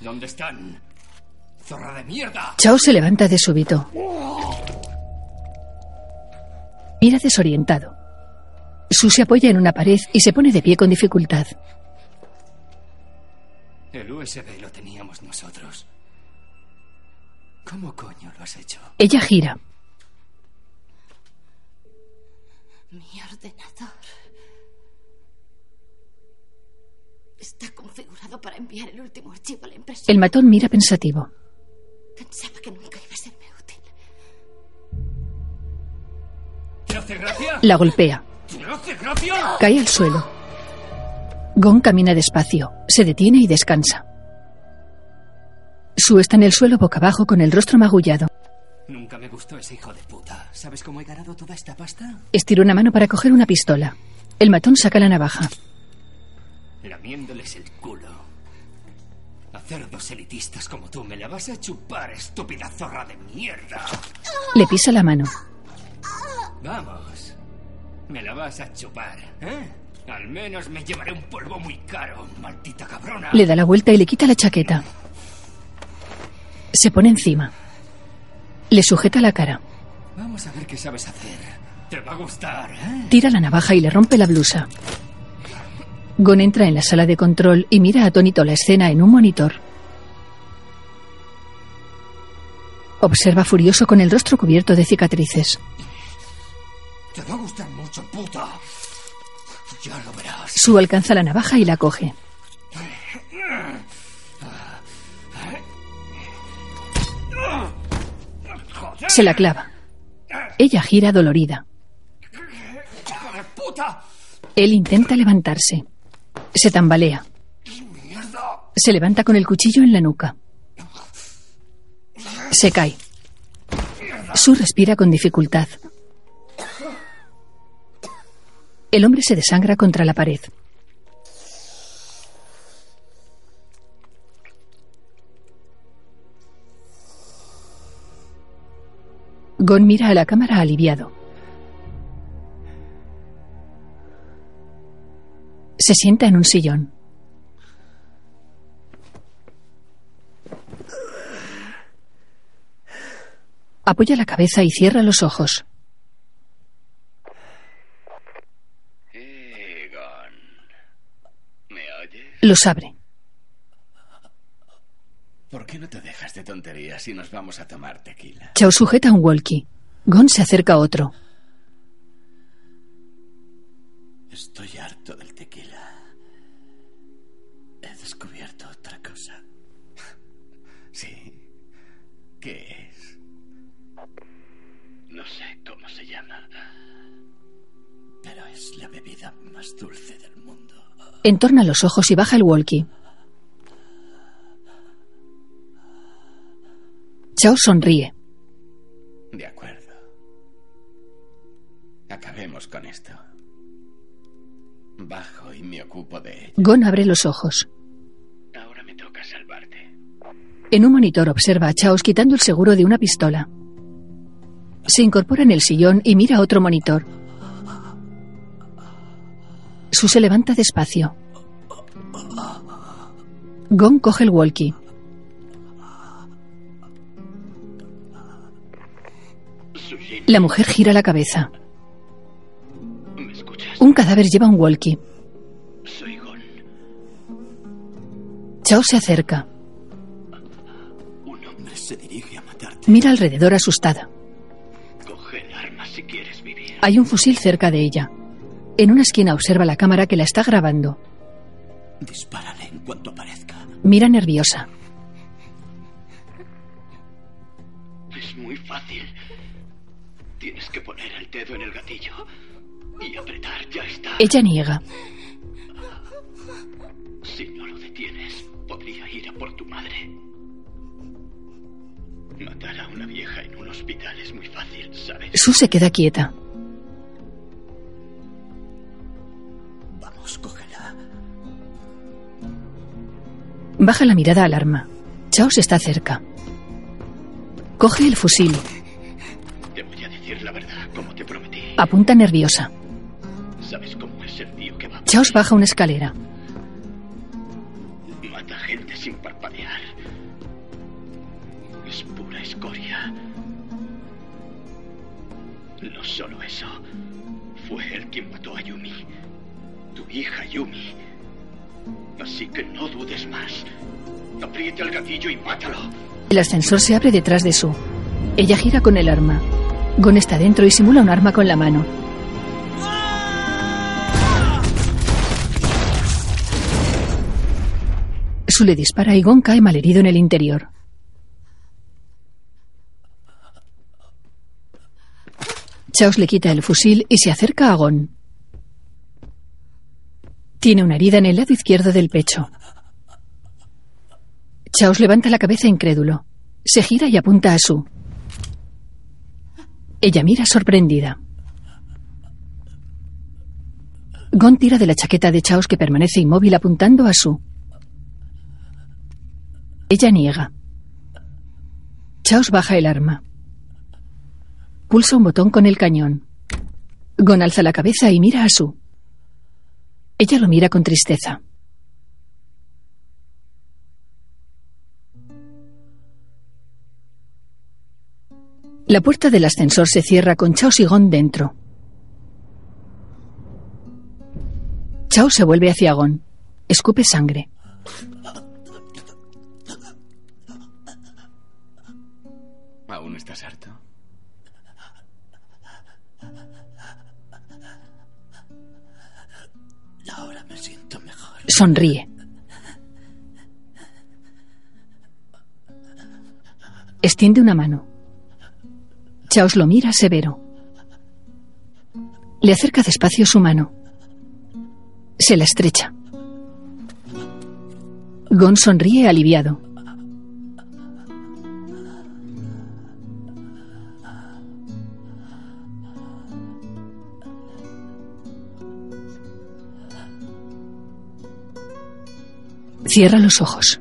¿Dónde están? ¡Zorra de mierda! Chao se levanta de súbito. Mira desorientado. Sue se apoya en una pared y se pone de pie con dificultad. El USB lo teníamos nosotros. ¿Cómo coño lo has hecho? Ella gira. Mi ordenador está configurado para enviar el último archivo a la impresora. El matón mira pensativo. Pensaba que nunca iba a serme útil. ¿Te hace gracia? La golpea. Cae al suelo. Gon camina despacio, se detiene y descansa. Sue está en el suelo boca abajo con el rostro magullado. Nunca me gustó ese hijo de puta. ¿Sabes cómo he ganado toda esta pasta? Estira una mano para coger una pistola. El matón saca la navaja. Lamiéndoles el culo. A cerdos elitistas como tú me la vas a chupar, estúpida zorra de mierda. Le pisa la mano. Vamos. Me la vas a chupar, ¿eh? Al menos me llevaré un polvo muy caro, maldita cabrona. Le da la vuelta y le quita la chaqueta. Se pone encima. Le sujeta la cara. Vamos a ver qué sabes hacer. Te va a gustar, ¿eh? Tira la navaja y le rompe la blusa. Gon entra en la sala de control y mira atónito la escena en un monitor. Observa furioso con el rostro cubierto de cicatrices. Te va a gustar mucho, puta. Ya lo verás. Su alcanza la navaja y la coge. Se la clava. Ella gira dolorida. Él intenta levantarse. Se tambalea. Se levanta con el cuchillo en la nuca. Se cae. Su respira con dificultad. El hombre se desangra contra la pared. Gon mira a la cámara aliviado. Se sienta en un sillón. Apoya la cabeza y cierra los ojos. Egon. ¿Me oyes? Los abre. ¿Por qué no te dejas de tonterías y nos vamos a tomar tequila? Chao sujeta un walkie. Gon se acerca a otro. Estoy harto del tequila. He descubierto otra cosa. Sí. ¿Qué es? No sé cómo se llama. Pero es la bebida más dulce mundo. Entorna los ojos y baja el walkie. Chao sonríe. De acuerdo. Acabemos con esto. Bajo y me ocupo de ello. Gon abre los ojos. Ahora me toca salvarte. En un monitor observa a Chaos quitando el seguro de una pistola. Se incorpora en el sillón y mira a otro monitor. Su se levanta despacio. Gon coge el walkie. La mujer gira la cabeza. ¿Me escuchas? Un cadáver lleva un walkie. Soy Gon. Chao se acerca. Un hombre se dirige a matarte. Mira alrededor asustada. Coge el arma si quieres vivir. Hay un fusil cerca de ella. En una esquina observa la cámara que la está grabando. Dispárale en cuanto aparezca. Mira nerviosa. Es muy fácil. Tienes que poner el dedo en el gatillo y apretar. Ya está. Ella niega. Si no lo detienes, podría ir a por tu madre. Matar a una vieja en un hospital es muy fácil, ¿sabes? Su se queda quieta. Baja la mirada al arma. Chaos está cerca. Coge el fusil. Te voy a decir la verdad, como te prometí. Apunta nerviosa. ¿Sabes cómo es el tío que va? Chaos baja una escalera. Mata gente sin parpadear. Es pura escoria. No solo eso. Fue él quien mató a Yumi. Tu hija Yumi. Así que no dudes más. Apriete el gatillo y mátalo. El ascensor se abre detrás de Su. Ella gira con el arma. Gon está dentro y simula un arma con la mano. Su le dispara y Gon cae malherido en el interior. Chaos le quita el fusil y se acerca a Gon. Tiene una herida en el lado izquierdo del pecho. Chaos levanta la cabeza incrédulo. Se gira y apunta a Su. Ella mira sorprendida. Gon tira de la chaqueta de Chaos que permanece inmóvil apuntando a Su. Ella niega. Chaos baja el arma. Pulsa un botón con el cañón. Gon alza la cabeza y mira a Su. Ella lo mira con tristeza. La puerta del ascensor se cierra con Chaos y Gon dentro. Chao se vuelve hacia Gon. Escupe sangre. ¿Aún estás harto? Sonríe. Extiende una mano. Chaos lo mira severo. Le acerca despacio su mano. Se la estrecha. Gon sonríe aliviado. Cierra los ojos.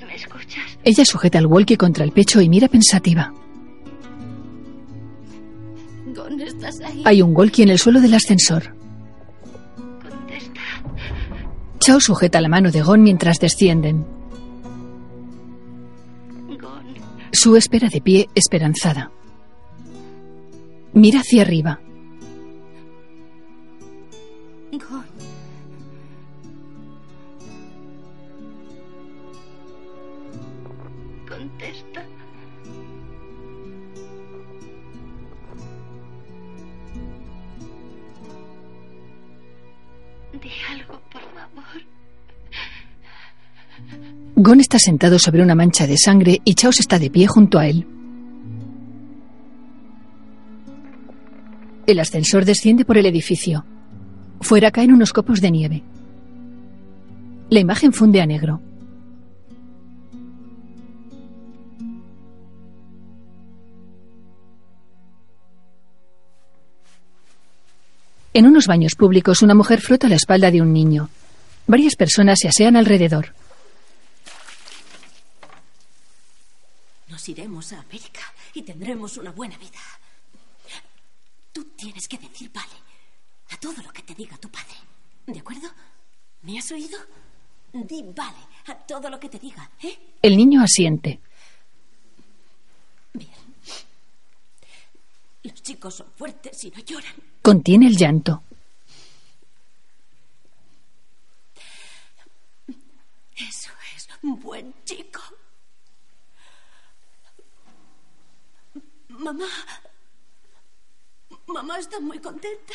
¿Me escuchas? Ella sujeta el walkie contra el pecho y mira pensativa. Gon, ¿estás ahí? Hay un walkie en el suelo del ascensor. Contesta. Chao sujeta la mano de Gon mientras descienden. Gon. Su espera de pie, esperanzada. Mira hacia arriba. Contesta. Di algo, por favor. Gon está sentado sobre una mancha de sangre y Chaos está de pie junto a él. El ascensor desciende por el edificio. Fuera caen unos copos de nieve. La imagen funde a negro. En unos baños públicos, una mujer frota la espalda de un niño. Varias personas se asean alrededor. Nos iremos a América y tendremos una buena vida. Tú tienes que decir vale todo lo que te diga tu padre. ¿De acuerdo? ¿Me has oído? Di vale a todo lo que te diga, ¿eh? El niño asiente. Los chicos son fuertes y no lloran. Contiene el llanto. Eso es un buen chico. Mamá. Mamá está muy contenta.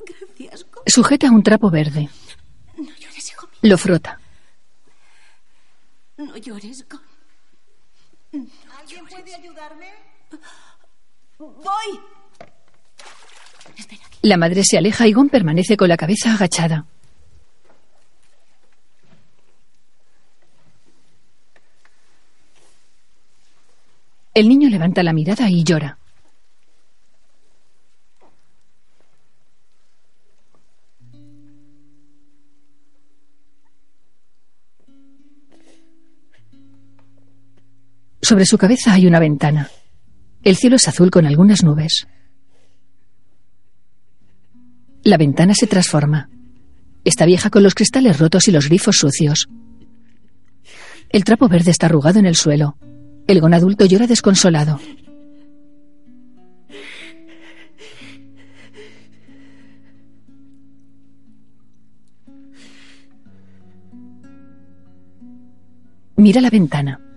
Gracias, Gon. Sujeta un trapo verde. No llores, hijo mío. Lo frota. No llores, Gon. ¿Alguien puede ayudarme? Voy. La madre se aleja y Gon permanece con la cabeza agachada. El niño levanta la mirada y llora. Sobre su cabeza hay una ventana. El cielo es azul con algunas nubes. La ventana se transforma. Está vieja con los cristales rotos y los grifos sucios. El trapo verde está arrugado en el suelo. El gonadulto llora desconsolado. Mira la ventana.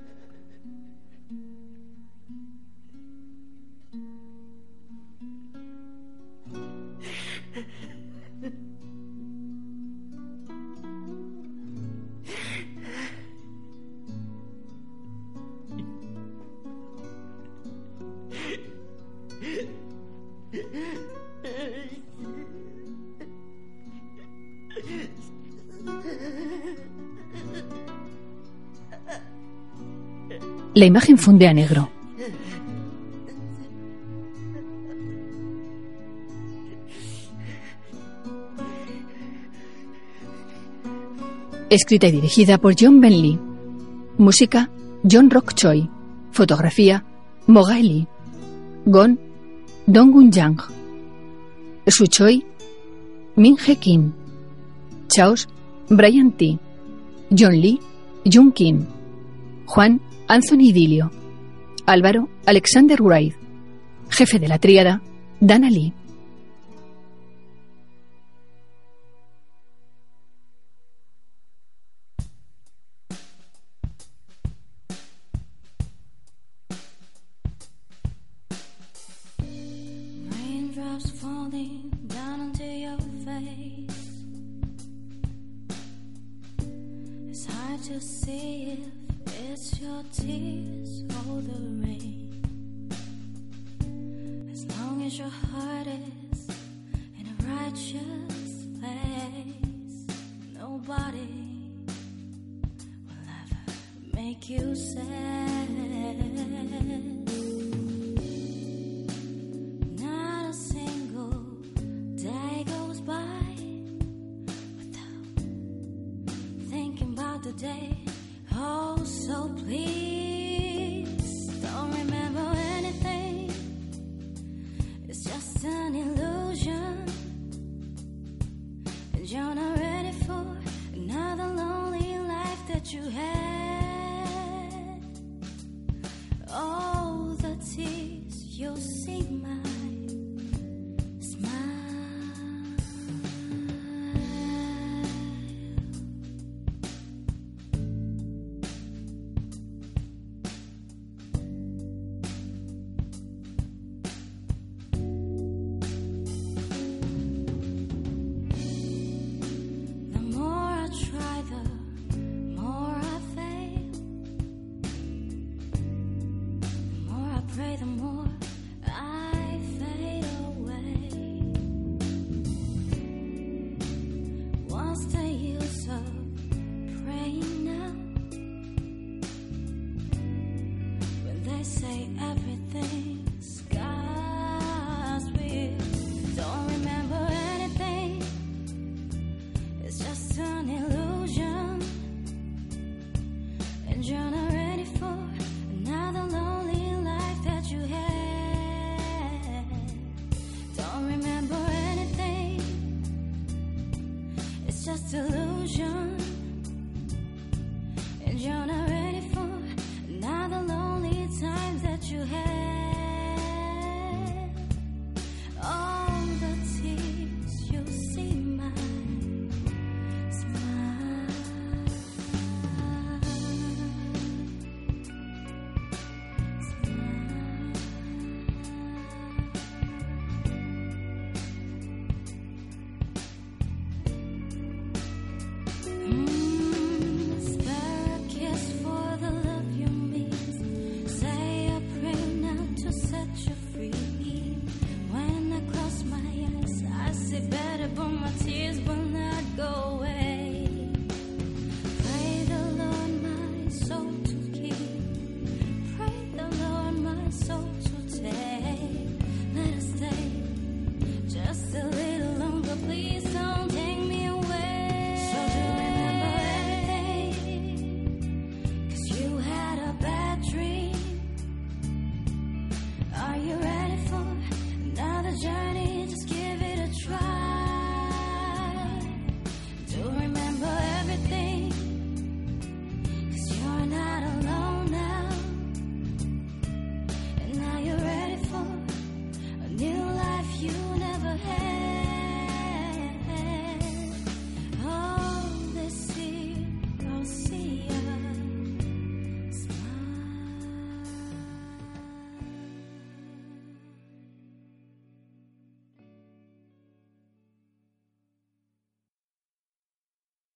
La imagen funde a negro. Escrita y dirigida por John Bentley. Música, John Rock Choi. Fotografía, Mogai Gon, Dong-Gun Yang. Su Choi, Min He Kim. Chaos, Brian T. John Lee, Jung Kim. Juan, Anthony Dilio. Álvaro Alexander Wright. Jefe de la tríada, Dana Lee. tears hold the rain. As long as your heart is in a righteous place, nobody will ever make you sad.